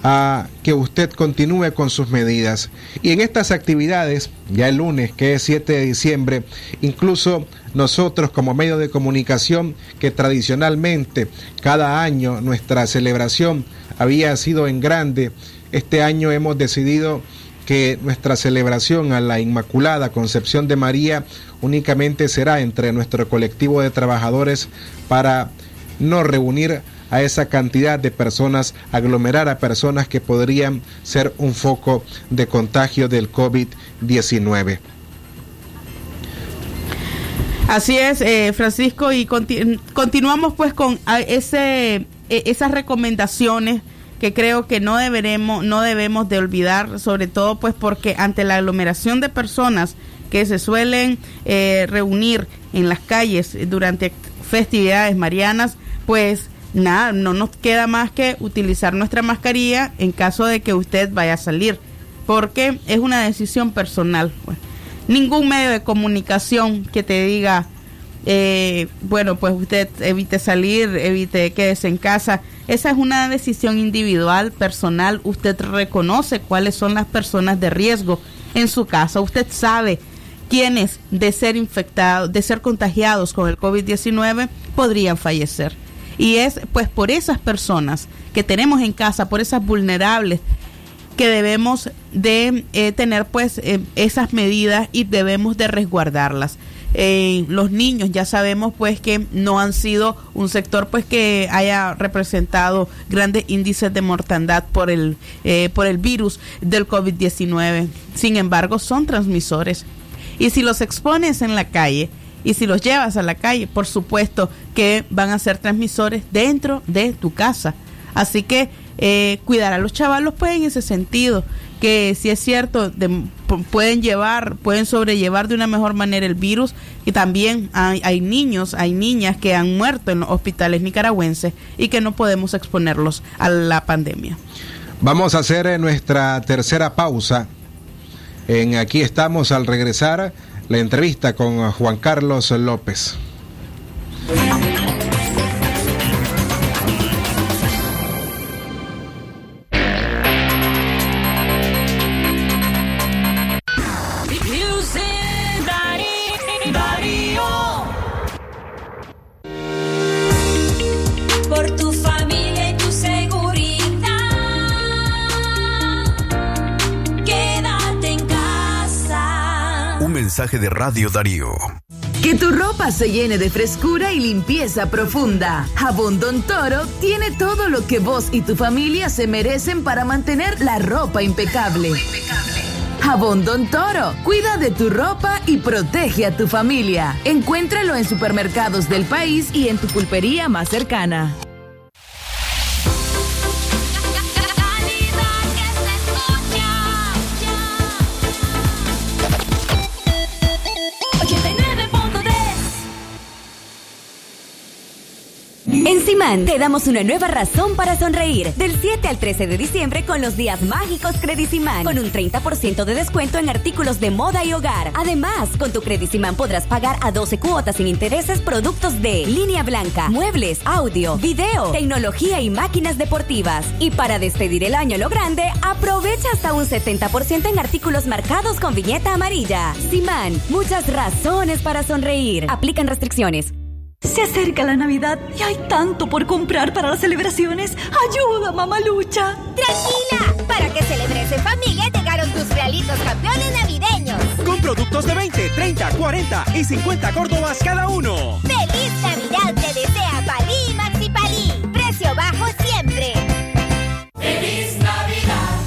a que usted continúe con sus medidas. Y en estas actividades, ya el lunes, que es 7 de diciembre, incluso nosotros como medio de comunicación, que tradicionalmente cada año nuestra celebración había sido en grande, este año hemos decidido que nuestra celebración a la Inmaculada Concepción de María únicamente será entre nuestro colectivo de trabajadores para no reunir a esa cantidad de personas, aglomerar a personas que podrían ser un foco de contagio del COVID-19. Así es, eh, Francisco, y continuamos pues con e, esas recomendaciones que creo que no deberemos, no debemos de olvidar, sobre todo pues porque ante la aglomeración de personas que se suelen eh, reunir en las calles durante festividades marianas, pues nada, no nos queda más que utilizar nuestra mascarilla en caso de que usted vaya a salir, porque es una decisión personal. Pues. Ningún medio de comunicación que te diga, eh, bueno, pues usted evite salir, evite quédese en casa. Esa es una decisión individual, personal. Usted reconoce cuáles son las personas de riesgo en su casa. Usted sabe quiénes de ser infectados, de ser contagiados con el COVID-19 podrían fallecer. Y es pues por esas personas que tenemos en casa, por esas vulnerables que debemos de eh, tener pues eh, esas medidas y debemos de resguardarlas. Eh, los niños ya sabemos pues que no han sido un sector pues que haya representado grandes índices de mortandad por el eh, por el virus del COVID-19 sin embargo son transmisores. Y si los expones en la calle y si los llevas a la calle por supuesto que van a ser transmisores dentro de tu casa. Así que eh, cuidar a los chavalos pues en ese sentido que si es cierto pueden llevar, pueden sobrellevar de una mejor manera el virus y también hay, hay, niños, hay niñas que han muerto en los hospitales nicaragüenses y que no podemos exponerlos a la pandemia. Vamos a hacer eh, nuestra tercera pausa. En aquí estamos al regresar la entrevista con Juan Carlos López. De Radio Darío. Que tu ropa se llene de frescura y limpieza profunda. Jabón Don Toro tiene todo lo que vos y tu familia se merecen para mantener la ropa impecable. Jabón Don Toro, cuida de tu ropa y protege a tu familia. Encuéntralo en supermercados del país y en tu pulpería más cercana. Te damos una nueva razón para sonreír. Del 7 al 13 de diciembre con los días mágicos Credicimán. Con un 30% de descuento en artículos de moda y hogar. Además, con tu Credicimán podrás pagar a 12 cuotas sin intereses productos de línea blanca, muebles, audio, video, tecnología y máquinas deportivas. Y para despedir el año lo grande, aprovecha hasta un 70% en artículos marcados con viñeta amarilla. Simán, muchas razones para sonreír. Aplican restricciones. Se acerca la Navidad y hay tanto por comprar para las celebraciones. ¡Ayuda, mamalucha! ¡Tranquila! Para que celebres en familia llegaron tus realitos campeones navideños. Con productos de 20, 30, 40 y 50 córdobas cada uno. ¡Feliz Navidad te desea Palí Maxi Palí! ¡Precio bajo siempre! ¡Feliz Navidad!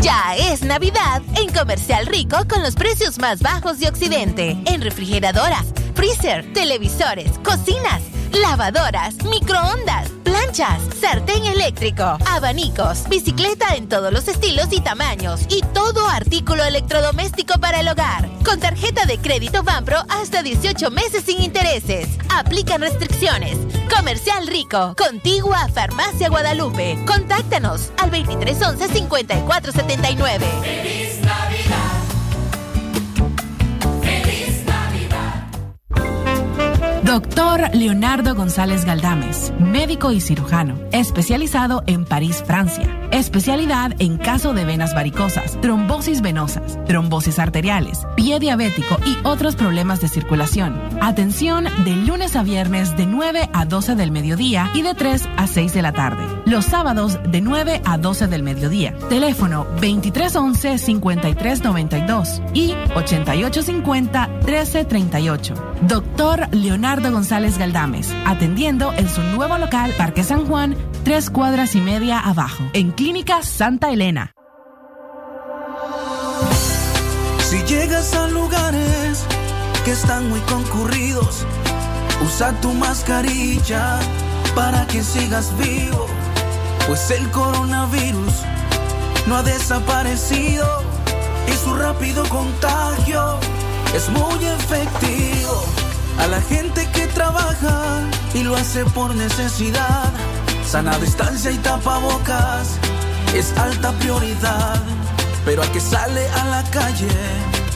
Ya es Navidad en Comercial Rico con los precios más bajos de Occidente. En refrigeradoras freezer, televisores, cocinas, lavadoras, microondas, planchas, sartén eléctrico, abanicos, bicicleta en todos los estilos y tamaños y todo artículo electrodoméstico para el hogar. Con tarjeta de crédito Banpro hasta 18 meses sin intereses. Aplican restricciones. Comercial Rico, contigua a Farmacia Guadalupe. Contáctanos al 2311 5479. Feliz Navidad. Doctor Leonardo González Galdames, médico y cirujano, especializado en París, Francia. Especialidad en caso de venas varicosas, trombosis venosas, trombosis arteriales, pie diabético y otros problemas de circulación. Atención de lunes a viernes de 9 a 12 del mediodía y de 3 a 6 de la tarde. Los sábados de 9 a 12 del mediodía. Teléfono 2311-5392 y 8850-1338. Doctor Leonardo González Galdames, atendiendo en su nuevo local Parque San Juan, tres cuadras y media abajo, en Clínica Santa Elena. Si llegas a lugares que están muy concurridos, usa tu mascarilla para que sigas vivo, pues el coronavirus no ha desaparecido y su rápido contagio es muy efectivo. A la gente que trabaja y lo hace por necesidad, sana distancia y tapabocas es alta prioridad. Pero al que sale a la calle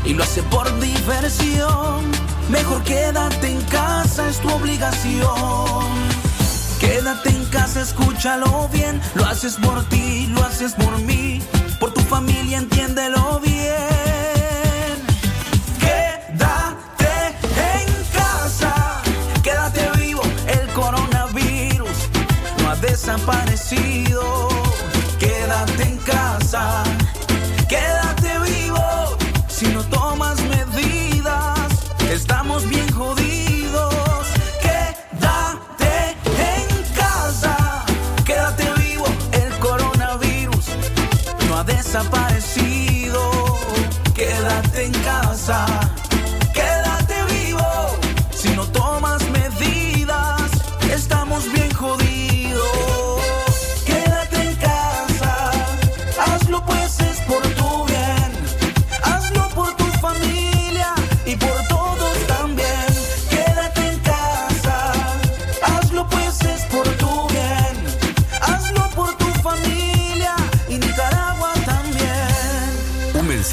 y lo hace por diversión, mejor quédate en casa, es tu obligación. Quédate en casa, escúchalo bien, lo haces por ti, lo haces por mí, por tu familia, entiéndelo bien. Desaparecido. Quédate en casa, quédate vivo, si no tomas medidas, estamos bien jodidos. Quédate en casa, quédate vivo, el coronavirus no ha desaparecido. Quédate en casa,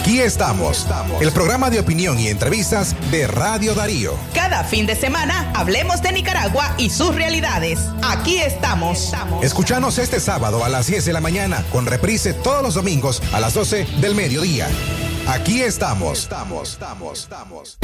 Aquí estamos, el programa de opinión y entrevistas de Radio Darío. Cada fin de semana hablemos de Nicaragua y sus realidades. Aquí estamos. Escuchanos este sábado a las 10 de la mañana, con reprise todos los domingos a las 12 del mediodía. Aquí estamos. Estamos, estamos, estamos.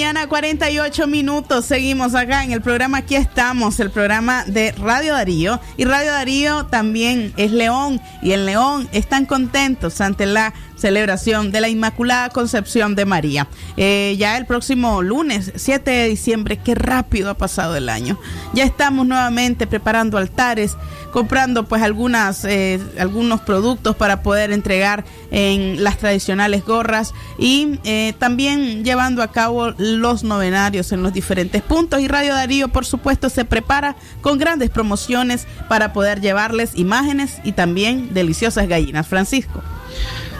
Mañana, 48 minutos. Seguimos acá en el programa. Aquí estamos, el programa de Radio Darío. Y Radio Darío también es León. Y en León están contentos ante la celebración de la Inmaculada Concepción de María. Eh, ya el próximo lunes, 7 de diciembre, qué rápido ha pasado el año. Ya estamos nuevamente preparando altares, comprando pues algunas, eh, algunos productos para poder entregar en las tradicionales gorras y eh, también llevando a cabo los novenarios en los diferentes puntos. Y Radio Darío, por supuesto, se prepara con grandes promociones para poder llevarles imágenes y también deliciosas gallinas. Francisco.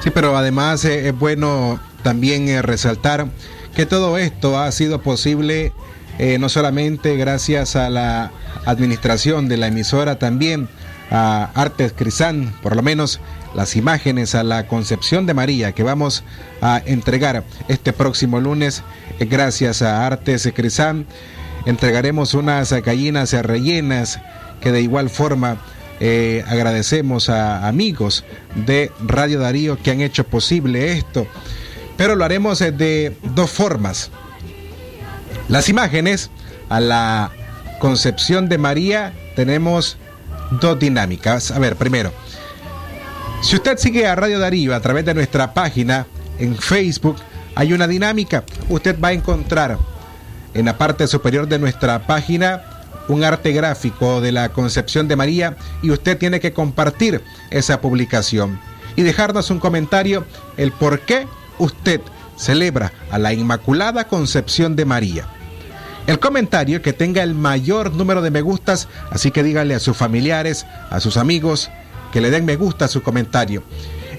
Sí, pero además eh, es bueno también eh, resaltar que todo esto ha sido posible eh, no solamente gracias a la administración de la emisora, también a Artes Crisán, por lo menos las imágenes a la concepción de María que vamos a entregar este próximo lunes, gracias a Artes Crisán. Entregaremos unas gallinas rellenas que de igual forma eh, agradecemos a amigos de Radio Darío que han hecho posible esto, pero lo haremos eh, de dos formas. Las imágenes a la concepción de María tenemos dos dinámicas. A ver, primero, si usted sigue a Radio Darío a través de nuestra página en Facebook, hay una dinámica. Usted va a encontrar en la parte superior de nuestra página un arte gráfico de la concepción de María y usted tiene que compartir esa publicación y dejarnos un comentario el por qué usted celebra a la Inmaculada Concepción de María. El comentario que tenga el mayor número de me gustas, así que dígale a sus familiares, a sus amigos, que le den me gusta a su comentario.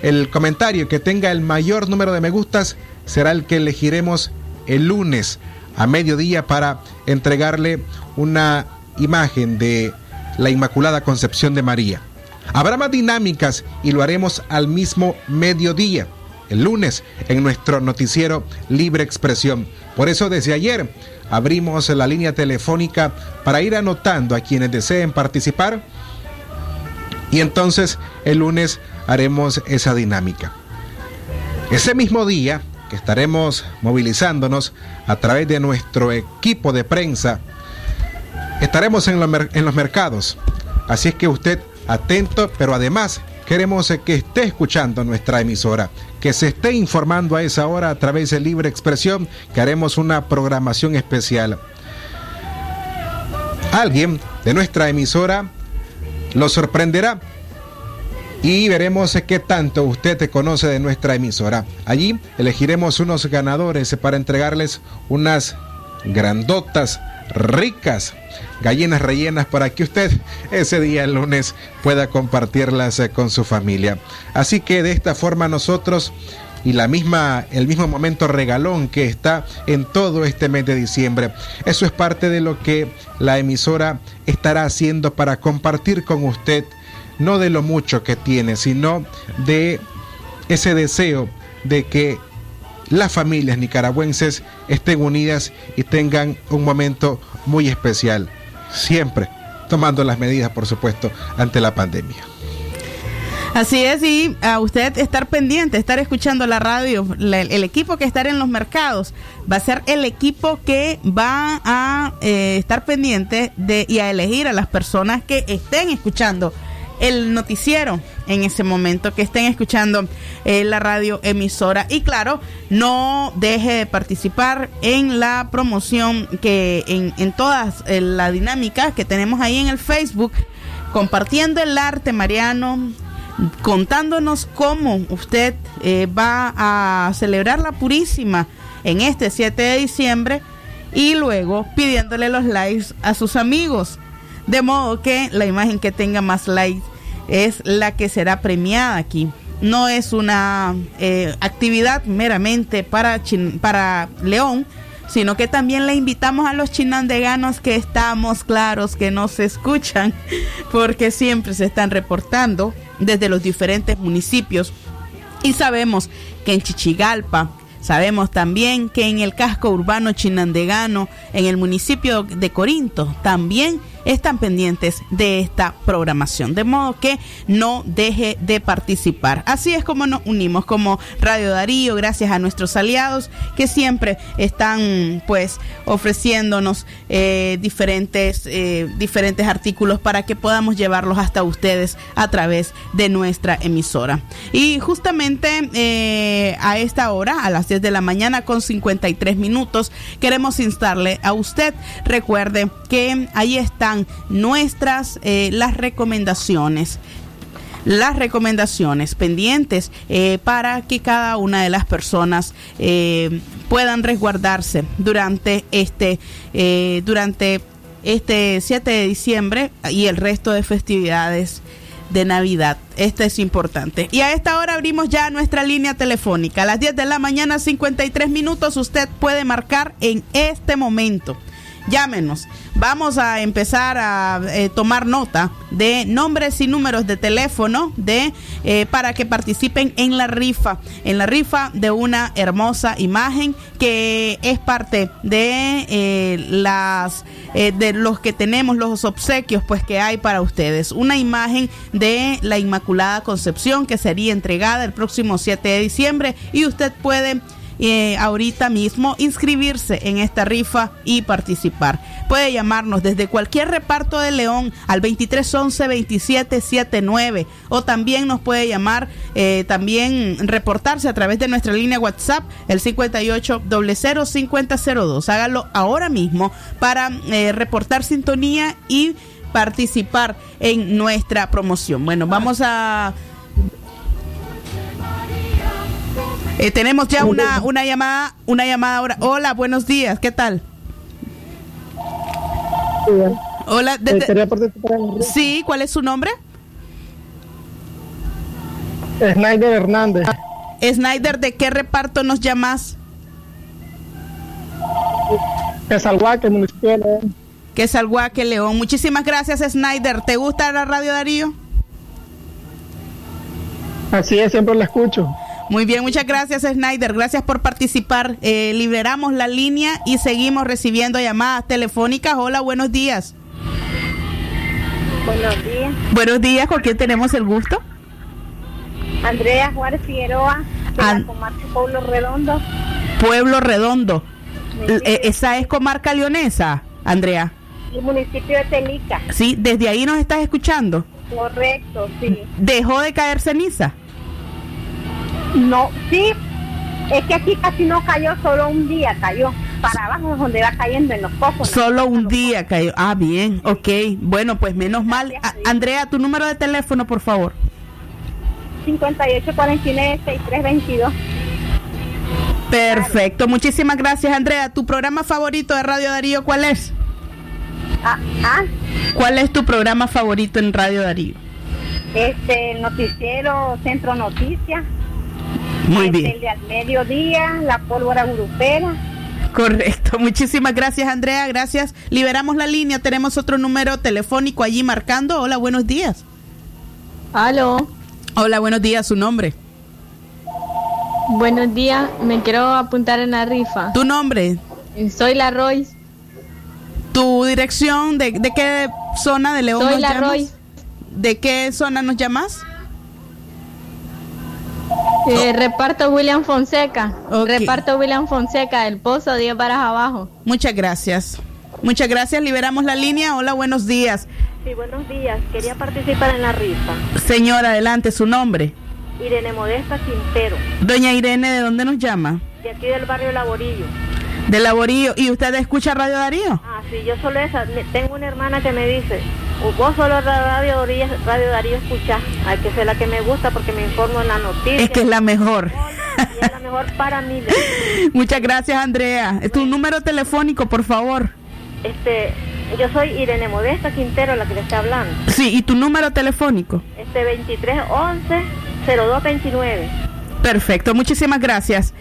El comentario que tenga el mayor número de me gustas será el que elegiremos el lunes a mediodía para entregarle una imagen de la Inmaculada Concepción de María. Habrá más dinámicas y lo haremos al mismo mediodía, el lunes, en nuestro noticiero Libre Expresión. Por eso desde ayer abrimos la línea telefónica para ir anotando a quienes deseen participar y entonces el lunes haremos esa dinámica. Ese mismo día que estaremos movilizándonos a través de nuestro equipo de prensa, estaremos en, los mercados. Así es que usted atento, pero además queremos que esté escuchando nuestra emisora, que se esté informando a esa hora a través de Libre Expresión, que haremos una programación especial. Alguien de nuestra emisora lo sorprenderá y veremos qué tanto usted te conoce de nuestra emisora. Allí elegiremos unos ganadores para entregarles unas grandotas, ricas gallinas rellenas para que usted ese día el lunes pueda compartirlas eh, con su familia. Así que de esta forma nosotros y la misma el mismo momento regalón que está en todo este mes de diciembre. Eso es parte de lo que la emisora estará haciendo para compartir con usted no de lo mucho que tiene, sino de ese deseo de que las familias nicaragüenses estén unidas y tengan un momento muy especial, siempre tomando las medidas, por supuesto, ante la pandemia. Así es, y a usted estar pendiente, estar escuchando la radio, el equipo que estará en los mercados va a ser el equipo que va a eh, estar pendiente de y a elegir a las personas que estén escuchando el noticiero en ese momento, que estén escuchando eh, la radio emisora. Y claro, no deje de participar en la promoción que en, en todas eh, las dinámicas que tenemos ahí en el Facebook, compartiendo el arte mariano, contándonos cómo usted eh, va a celebrar la Purísima en este 7 de diciembre y luego pidiéndole los likes a sus amigos. De modo que la imagen que tenga más likes es la que será premiada aquí. No es una eh, actividad meramente para, para León, sino que también le invitamos a los chinandeganos que estamos claros que nos escuchan, porque siempre se están reportando desde los diferentes municipios. Y sabemos que en Chichigalpa, Sabemos también que en el casco urbano chinandegano, en el municipio de Corinto, también están pendientes de esta programación, de modo que no deje de participar. Así es como nos unimos como Radio Darío, gracias a nuestros aliados que siempre están pues ofreciéndonos eh, diferentes, eh, diferentes artículos para que podamos llevarlos hasta ustedes a través de nuestra emisora. Y justamente eh, a esta hora, a las 10 de la mañana con 53 minutos, queremos instarle a usted, recuerde que ahí está nuestras eh, las recomendaciones las recomendaciones pendientes eh, para que cada una de las personas eh, puedan resguardarse durante este durante este 7 de diciembre y el resto de festividades de Navidad. Esto es importante. Y a esta hora abrimos ya nuestra línea telefónica. A las 10 de la mañana, 53 minutos, usted puede marcar en este momento llámenos. Vamos a empezar a eh, tomar nota de nombres y números de teléfono de eh, para que participen en la rifa, en la rifa de una hermosa imagen que es parte de eh, las de los que tenemos los obsequios pues que hay para ustedes. Una imagen de la Inmaculada Concepción que sería entregada el próximo 7 de diciembre y usted puede eh, ahorita mismo inscribirse en esta rifa y participar. Puede llamarnos desde cualquier reparto de León al 2311-2779 o también nos puede llamar, eh, también reportarse a través de nuestra línea WhatsApp el 58005002. Hágalo ahora mismo para eh, reportar sintonía y participar en nuestra promoción. Bueno, vamos a Eh, tenemos ya una, una llamada, una llamada ahora. Hola, buenos días, ¿qué tal? Hola, sí, ¿cuál es su nombre? Snyder Hernández. Snyder, ¿de qué reparto nos llamas? Que Salguaque, municipio de León. Que Salguaque, León. Muchísimas gracias, Snyder. ¿Te gusta la radio Darío? Así es, siempre la escucho. Muy bien, muchas gracias Snyder, gracias por participar. Eh, liberamos la línea y seguimos recibiendo llamadas telefónicas. Hola, buenos días. Buenos días. Buenos días, ¿con quién tenemos el gusto? Andrea Juárez Figueroa, de la comarca Pueblo Redondo. Pueblo Redondo. Eh, ¿Esa es comarca leonesa, Andrea? El municipio de Telica. Sí, desde ahí nos estás escuchando. Correcto, sí. ¿Dejó de caer ceniza? No, sí, es que aquí casi no cayó, solo un día cayó. Para abajo es donde va cayendo en los pocos. Solo un día cayó. Ah, bien, ok. Bueno, pues menos mal. Andrea, tu número de teléfono, por favor. 5849-6322. Perfecto, muchísimas gracias, Andrea. ¿Tu programa favorito de Radio Darío cuál es? Ah, ah. ¿Cuál es tu programa favorito en Radio Darío? Este, el noticiero Centro Noticias. Muy bien. El de al mediodía, la pólvora grupera. Correcto, muchísimas gracias Andrea, gracias. Liberamos la línea, tenemos otro número telefónico allí marcando. Hola, buenos días. Aló. Hola, buenos días, su nombre. Buenos días, me quiero apuntar en la rifa. ¿Tu nombre? Soy la Royce. ¿Tu dirección de, de qué zona de León Soy nos la llamas? Royce. ¿De qué zona nos llamas? Eh, reparto William Fonseca. Reparto William Fonseca, el pozo 10 varas abajo. Muchas gracias. Muchas gracias. Liberamos la línea. Hola, buenos días. Sí, buenos días. Quería participar en la rifa. Señora, adelante, su nombre. Irene Modesta Quintero, Doña Irene, ¿de dónde nos llama? de aquí del barrio Laborillo. De Laborío. ¿Y usted escucha Radio Darío? Ah, sí, yo solo esa. Tengo una hermana que me dice, "O vos solo Radio Darío, Radio Darío escuchás. Hay que ser la que me gusta porque me informo en la noticia. Es que es la mejor. Y es la mejor para mí. Muchas gracias, Andrea. Tu número telefónico, por favor. Este, yo soy Irene Modesta Quintero, la que le está hablando. Sí, y tu número telefónico. Este 2311 0229. Perfecto, muchísimas gracias.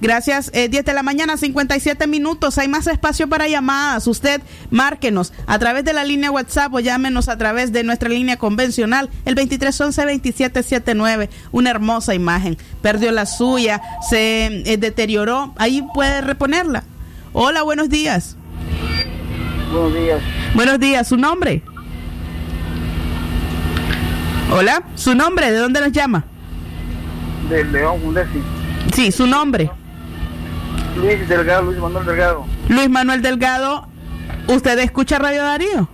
Gracias, eh, 10 de la mañana, 57 minutos. Hay más espacio para llamadas. Usted márquenos a través de la línea WhatsApp o llámenos a través de nuestra línea convencional, el 2311-2779. Una hermosa imagen. Perdió la suya, se eh, deterioró. Ahí puede reponerla. Hola, buenos días. Buenos días. Buenos días, ¿su nombre? Hola, ¿su nombre? ¿De dónde nos llama? De León, Undesi. Sí, su nombre. Luis Delgado, Luis Manuel Delgado. Luis Manuel Delgado, ¿usted escucha Radio Darío?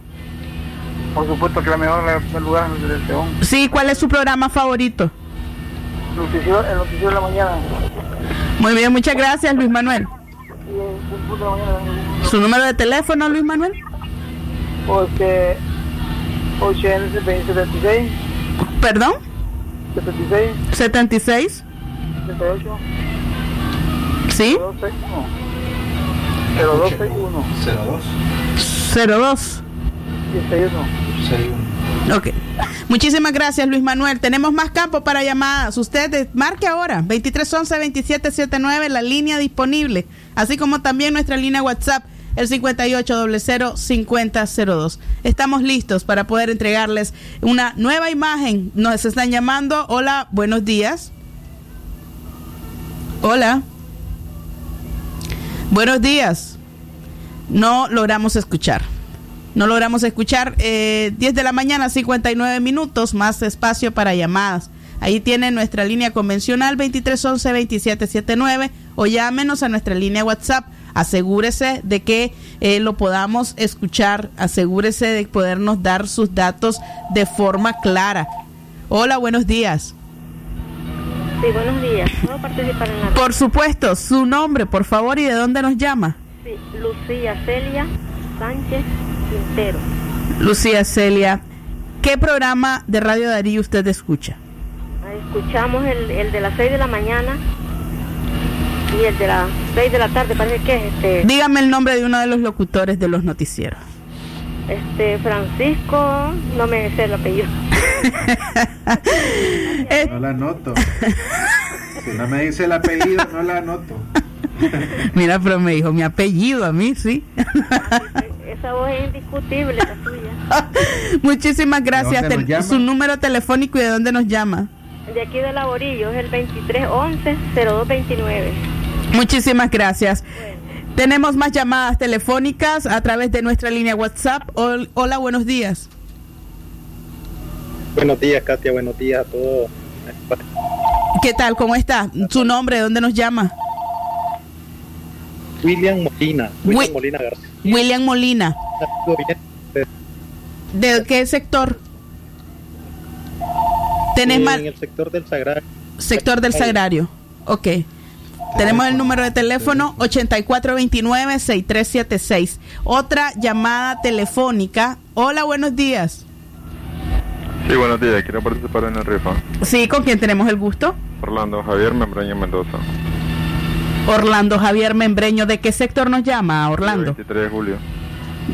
Por supuesto que la mejor el lugar es León. Sí, ¿cuál es su programa favorito? Noticiero, el noticiero de la mañana. Muy bien, muchas gracias, Luis Manuel. El. ¿Su número de teléfono, Luis Manuel? 8N 76. ¿Perdón? 76. 76. 78. ¿Sí? 0261. 02. 61. Ok. Muchísimas gracias, Luis Manuel. Tenemos más campo para llamadas. Usted marque ahora, 2311-2779, la línea disponible, así como también nuestra línea WhatsApp, el 58005002. Estamos listos para poder entregarles una nueva imagen. Nos están llamando. Hola, buenos días. Hola. Buenos días. No logramos escuchar. No logramos escuchar. Eh, 10 de la mañana, 59 minutos, más espacio para llamadas. Ahí tiene nuestra línea convencional 2311-2779 o llámenos a nuestra línea WhatsApp. Asegúrese de que eh, lo podamos escuchar, asegúrese de podernos dar sus datos de forma clara. Hola, buenos días. Sí, buenos días. ¿Puedo participar en la Por supuesto, su nombre, por favor, y de dónde nos llama. Sí, Lucía Celia Sánchez Quintero. Lucía Celia, ¿qué programa de Radio Darío usted escucha? Escuchamos el, el de las 6 de la mañana y el de las 6 de la tarde, parece que es este. Dígame el nombre de uno de los locutores de los noticieros. Este Francisco, no me sé el apellido. No la anoto. Si no me dice el apellido, no la anoto. Mira, pero me dijo mi apellido a mí, sí. Esa voz es indiscutible, la suya. Muchísimas gracias. ¿De dónde nos Tel- llama? Su número telefónico y de dónde nos llama. De aquí de Laborillo es el 2311-0229. Muchísimas gracias. Tenemos más llamadas telefónicas a través de nuestra línea WhatsApp. Hol- Hola, buenos días. Buenos días, Katia. Buenos días a todos. ¿Qué tal? ¿Cómo está? Su nombre, ¿de dónde nos llama? William Molina. William Wi- Molina García. William Molina. ¿De qué sector? ¿Tenés Eh, mal En el sector del Sagrado. sector del Sagrario? Ok. Tenemos el número de teléfono 8429-6376. Otra llamada telefónica. Hola, buenos días. Sí, buenos días. Quiero participar en el rifa. Sí, ¿con quién tenemos el gusto? Orlando Javier Membreño Mendoza. Orlando Javier Membreño. ¿De qué sector nos llama, Orlando? 23 de julio.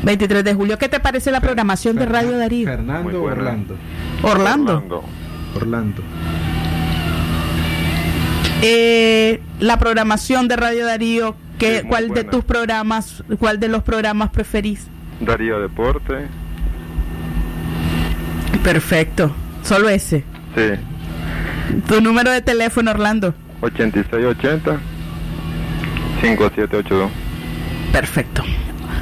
23 de julio. ¿Qué te parece la programación de Radio Darío? Fernando o Orlando. Orlando. Orlando. Orlando. Eh, la programación de Radio Darío, ¿qué, Sí, muy ¿cuál de tus programas, cuál de los programas preferís? Darío Deporte. Perfecto. Solo ese. Sí. Tu número de teléfono, Orlando. 8680 5782. Perfecto.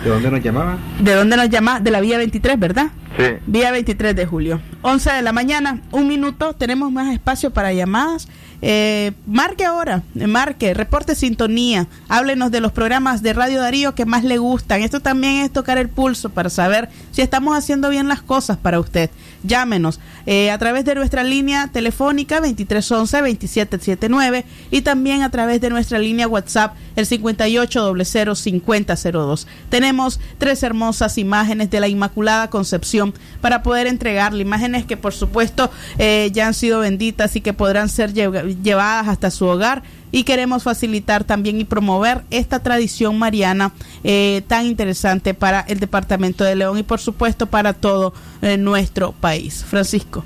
¿De dónde nos llamaba? ¿De dónde nos llama? De la vía 23, ¿verdad? Sí. Vía 23 de julio. 11 de la mañana, un minuto. Tenemos más espacio para llamadas. Eh, marque ahora, eh, marque, reporte sintonía. Háblenos de los programas de Radio Darío que más le gustan. Esto también es tocar el pulso para saber si estamos haciendo bien las cosas para usted. Llámenos eh, a través de nuestra línea telefónica 2311-2779 y también a través de nuestra línea WhatsApp el 58005002. Tenemos tres hermosas imágenes de la Inmaculada Concepción para poder entregarle imágenes que por supuesto eh, ya han sido benditas y que podrán ser lle- llevadas hasta su hogar y queremos facilitar también y promover esta tradición mariana eh, tan interesante para el departamento de León y por supuesto para todo eh, nuestro país. Francisco.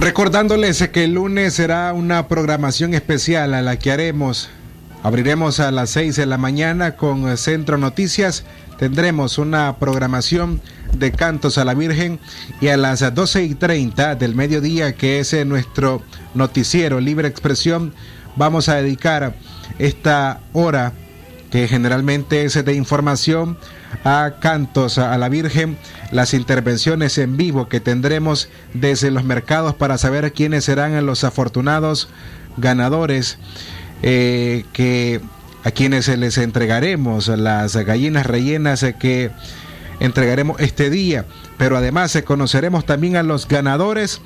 Recordándoles que el lunes será una programación especial a la que haremos. Abriremos a las 6 de la mañana con Centro Noticias. Tendremos una programación de cantos a la Virgen. Y a las 12 y 30 del mediodía, que es eh, nuestro noticiero Libre Expresión, vamos a dedicar esta hora que generalmente es de información a cantos a la Virgen, las intervenciones en vivo que tendremos desde los mercados para saber quiénes serán los afortunados ganadores eh, que a quienes les entregaremos las gallinas rellenas eh, que entregaremos este día, pero además conoceremos también a los ganadores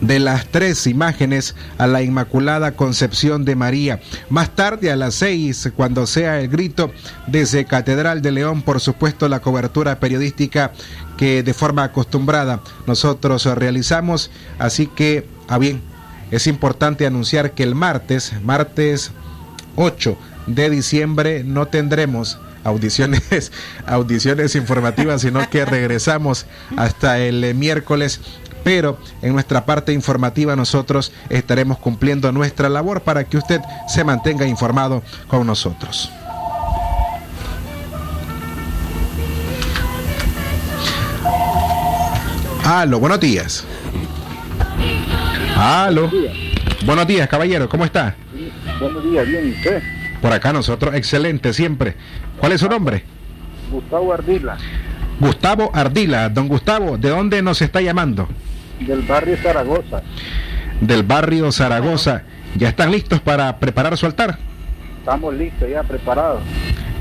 de las tres imágenes a la Inmaculada Concepción de María. Más tarde a las seis, cuando sea el grito desde Catedral de León, por supuesto la cobertura periodística que de forma acostumbrada nosotros realizamos. Así que, a bien, es importante anunciar que el martes, martes 8 de diciembre, no tendremos audiciones, audiciones informativas, sino que regresamos hasta el eh, miércoles pero en nuestra parte informativa nosotros estaremos cumpliendo nuestra labor para que usted se mantenga informado con nosotros. Aló, buenos días. Aló. Buenos días, caballero, ¿cómo está? Buenos días, bien, ¿y usted? Por acá nosotros, excelente siempre. ¿Cuál es su nombre? Gustavo Ardila, Gustavo Ardila. Don Gustavo, ¿de dónde nos está llamando? del barrio Zaragoza. Del barrio Zaragoza. ¿Ya están listos para preparar su altar? Estamos listos, ya preparados.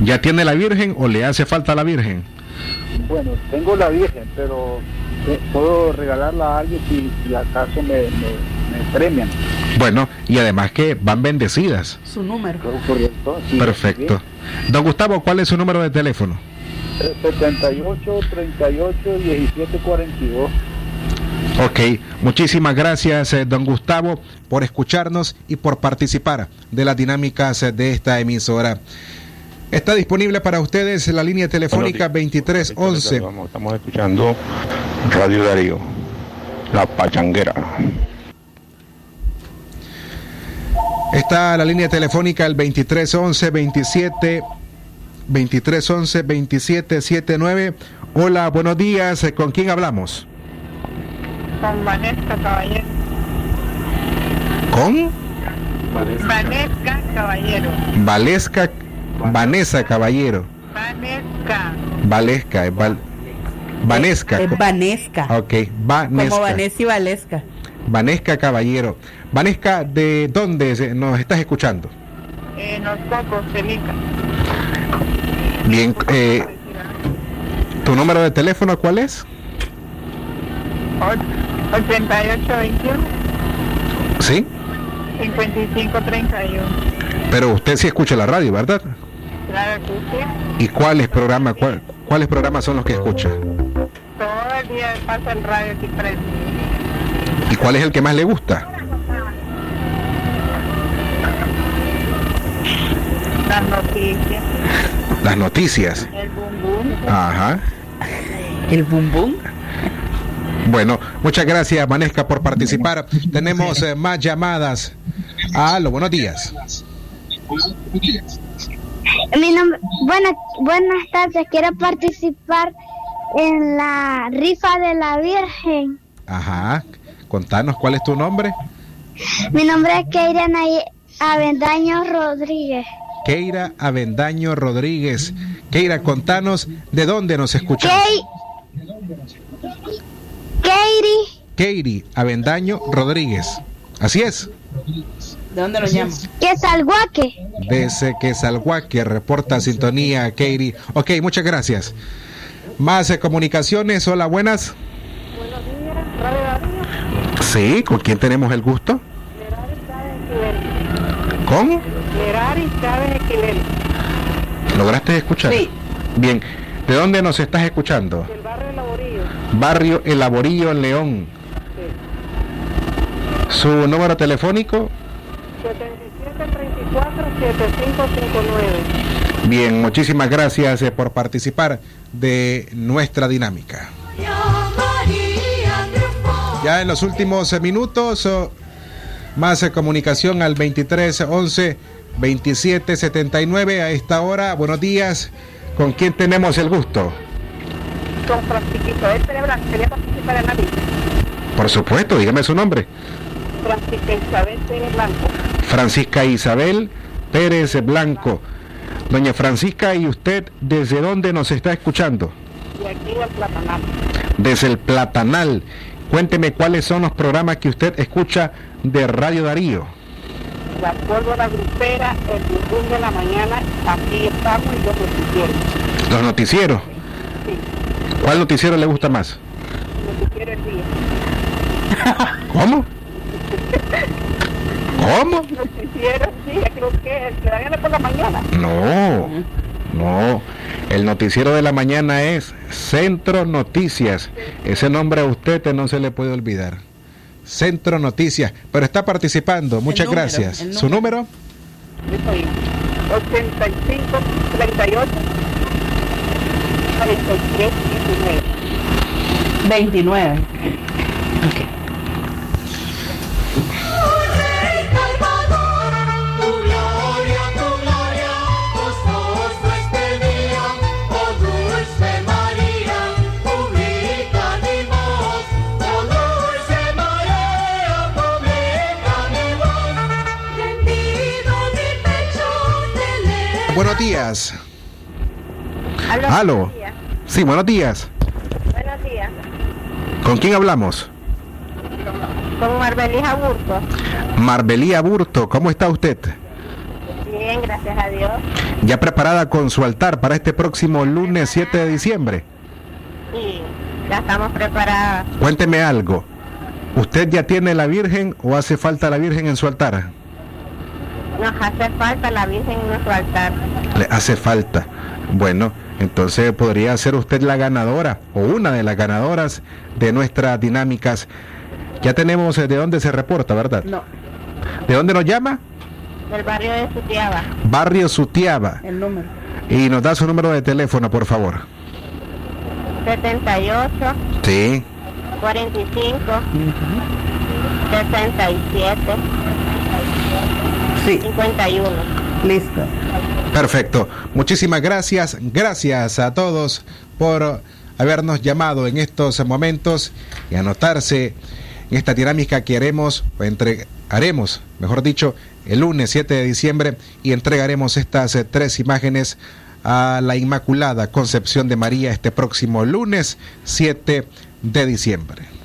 ¿Ya tiene la Virgen o le hace falta la Virgen? Bueno, tengo la Virgen, pero puedo regalarla a alguien si, si acaso me, me, me premian. Bueno, y además que van bendecidas. Su número. Correcto, sí, Perfecto. Don Gustavo, ¿cuál es su número de teléfono? bien. 78 38 17 42. Ok, muchísimas gracias, eh, don Gustavo, por escucharnos y por participar de las dinámicas eh, de esta emisora. Está disponible para ustedes la línea telefónica 2311. Vamos, estamos escuchando Radio Darío, La Pachanguera. Está la línea telefónica el 2311 27 2311 2779. Hola, buenos días. ¿Con quién hablamos? Con Vanessa Caballero. ¿Con? Vanessa Caballero. Valesca Vanessa Caballero. Vanessa. Valesca, es Val- Vanesca. Es Vanesca. Ok, Vanesca. Como Vanessa y Valesca. Vanesca Caballero. Vanesca, ¿de dónde nos estás escuchando? En los Cocos, Celica. Bien, eh, ¿tu número de teléfono cuál es? 8821 Sí, 5531. pero usted sí escucha la radio, ¿verdad? Claro que sí. ¿Y cuáles programas, cuál- cuáles programas son los que escucha? Todo el día pasa el radio aquí presente. ¿Y cuál es el que más le gusta? Las noticias. Las noticias. El bum bum. Ajá. El bum bum. Bueno, muchas gracias, Vanesca, por participar. Tenemos eh, más llamadas. Aló, buenos días. Mi nombre, buenas, buenas tardes, quiero participar en la rifa de la Virgen. Ajá. Contanos cuál es tu nombre. Mi nombre es Keira Nay- Avendaño Rodríguez. Keira Avendaño Rodríguez. Keira, contanos de dónde nos escuchas. Kei, Keiri, Keiri Avendaño Rodríguez. Así es. ¿De dónde nos llama? Quesalguaque. Desde que que reporta sintonía, Keiri. Ok, muchas gracias. Más eh, comunicaciones. Hola, buenas. Buenos días, Radio Darío. Sí, ¿con quién tenemos el gusto? ¿Con? Gerari Chávez Esquivel. ¿Lograste escuchar? Sí. Bien. ¿De dónde nos estás escuchando? Del barrio Laborillo. Barrio El Laborillo en León. Su número telefónico. 7734-7559. Bien, muchísimas gracias eh, por participar de nuestra dinámica. Ya en los últimos eh, minutos, oh, más eh, comunicación al 2311 2779 a esta hora. Buenos días. ¿Con quién tenemos el gusto? Con Pérez Blanco. Quería participar en la lista. Por supuesto, dígame su nombre. Francisca Isabel Blanco. Francisca Isabel Pérez Blanco. Doña Francisca, ¿y usted desde dónde nos está escuchando? Y aquí al Platanal. Desde el Platanal. Cuénteme cuáles son los programas que usted escucha de Radio Darío. La pólvora grupera, el bumbum de la mañana. Aquí estamos y los noticieros. Los noticieros. ¿Cuál noticiero le gusta más? Noticiero el día. ¿Cómo? ¿Cómo? Noticiero, sí, creo que el que dan por la mañana. No, no. El noticiero de la mañana es Centro Noticias. Ese nombre a usted no se le puede olvidar. Centro Noticias. Pero está participando. Muchas número, gracias. ¿Su número? Estoy 85 38 43 19. 29. Tu Buenos días. Aló. Días. Sí, buenos días. Buenos días. ¿Con quién hablamos? Con Marbelija Burto. Marbelía Burto, ¿cómo está usted? Bien, gracias a Dios. ¿Ya preparada con su altar para este próximo lunes 7 de diciembre? Sí, ya estamos preparadas. Cuénteme algo. ¿Usted ya tiene la Virgen o hace falta la Virgen en su altar? Nos hace falta la Virgen en nuestro altar. Le hace falta. Bueno, entonces podría ser usted la ganadora o una de las ganadoras de nuestras dinámicas. Ya tenemos eh, de dónde se reporta, ¿verdad? No, ¿De dónde nos llama? Del barrio de Sutiaba. Barrio Sutiaba. el número. Y nos da su número de teléfono, por favor. 78, Sí. 45, 67, Sí. 51. Listo. Perfecto. Muchísimas gracias. Gracias a todos por habernos llamado en estos momentos y anotarse en esta dinámica que haremos, o entregaremos, mejor dicho, el lunes 7 de diciembre y entregaremos estas eh, tres imágenes a la Inmaculada Concepción de María este próximo lunes 7 de diciembre.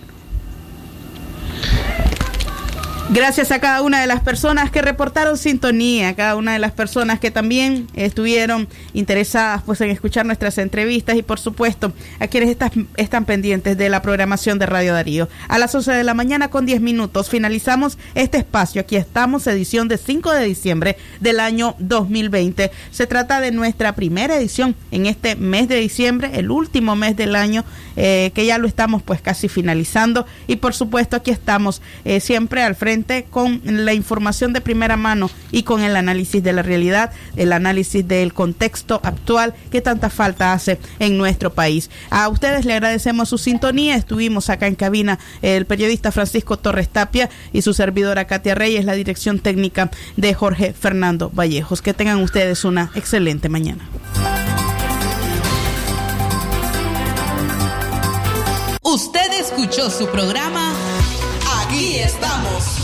Gracias a cada una de las personas que reportaron sintonía, a cada una de las personas que también estuvieron interesadas pues en escuchar nuestras entrevistas y por supuesto a quienes están, están pendientes de la programación de Radio Darío. A las 11 de la mañana con 10 minutos finalizamos este espacio. Aquí estamos, edición de 5 de diciembre del año 2020. Se trata de nuestra primera edición en este mes de diciembre, el último mes del año eh, que ya lo estamos pues casi finalizando y por supuesto aquí estamos eh, siempre al frente con la información de primera mano y con el análisis de la realidad, el análisis del contexto actual que tanta falta hace en nuestro país. A ustedes le agradecemos su sintonía. Estuvimos acá en cabina el periodista Francisco Torres Tapia y su servidora Katia Reyes, la dirección técnica de Jorge Fernando Vallejos. Que tengan ustedes una excelente mañana. Usted escuchó su programa Aquí estamos.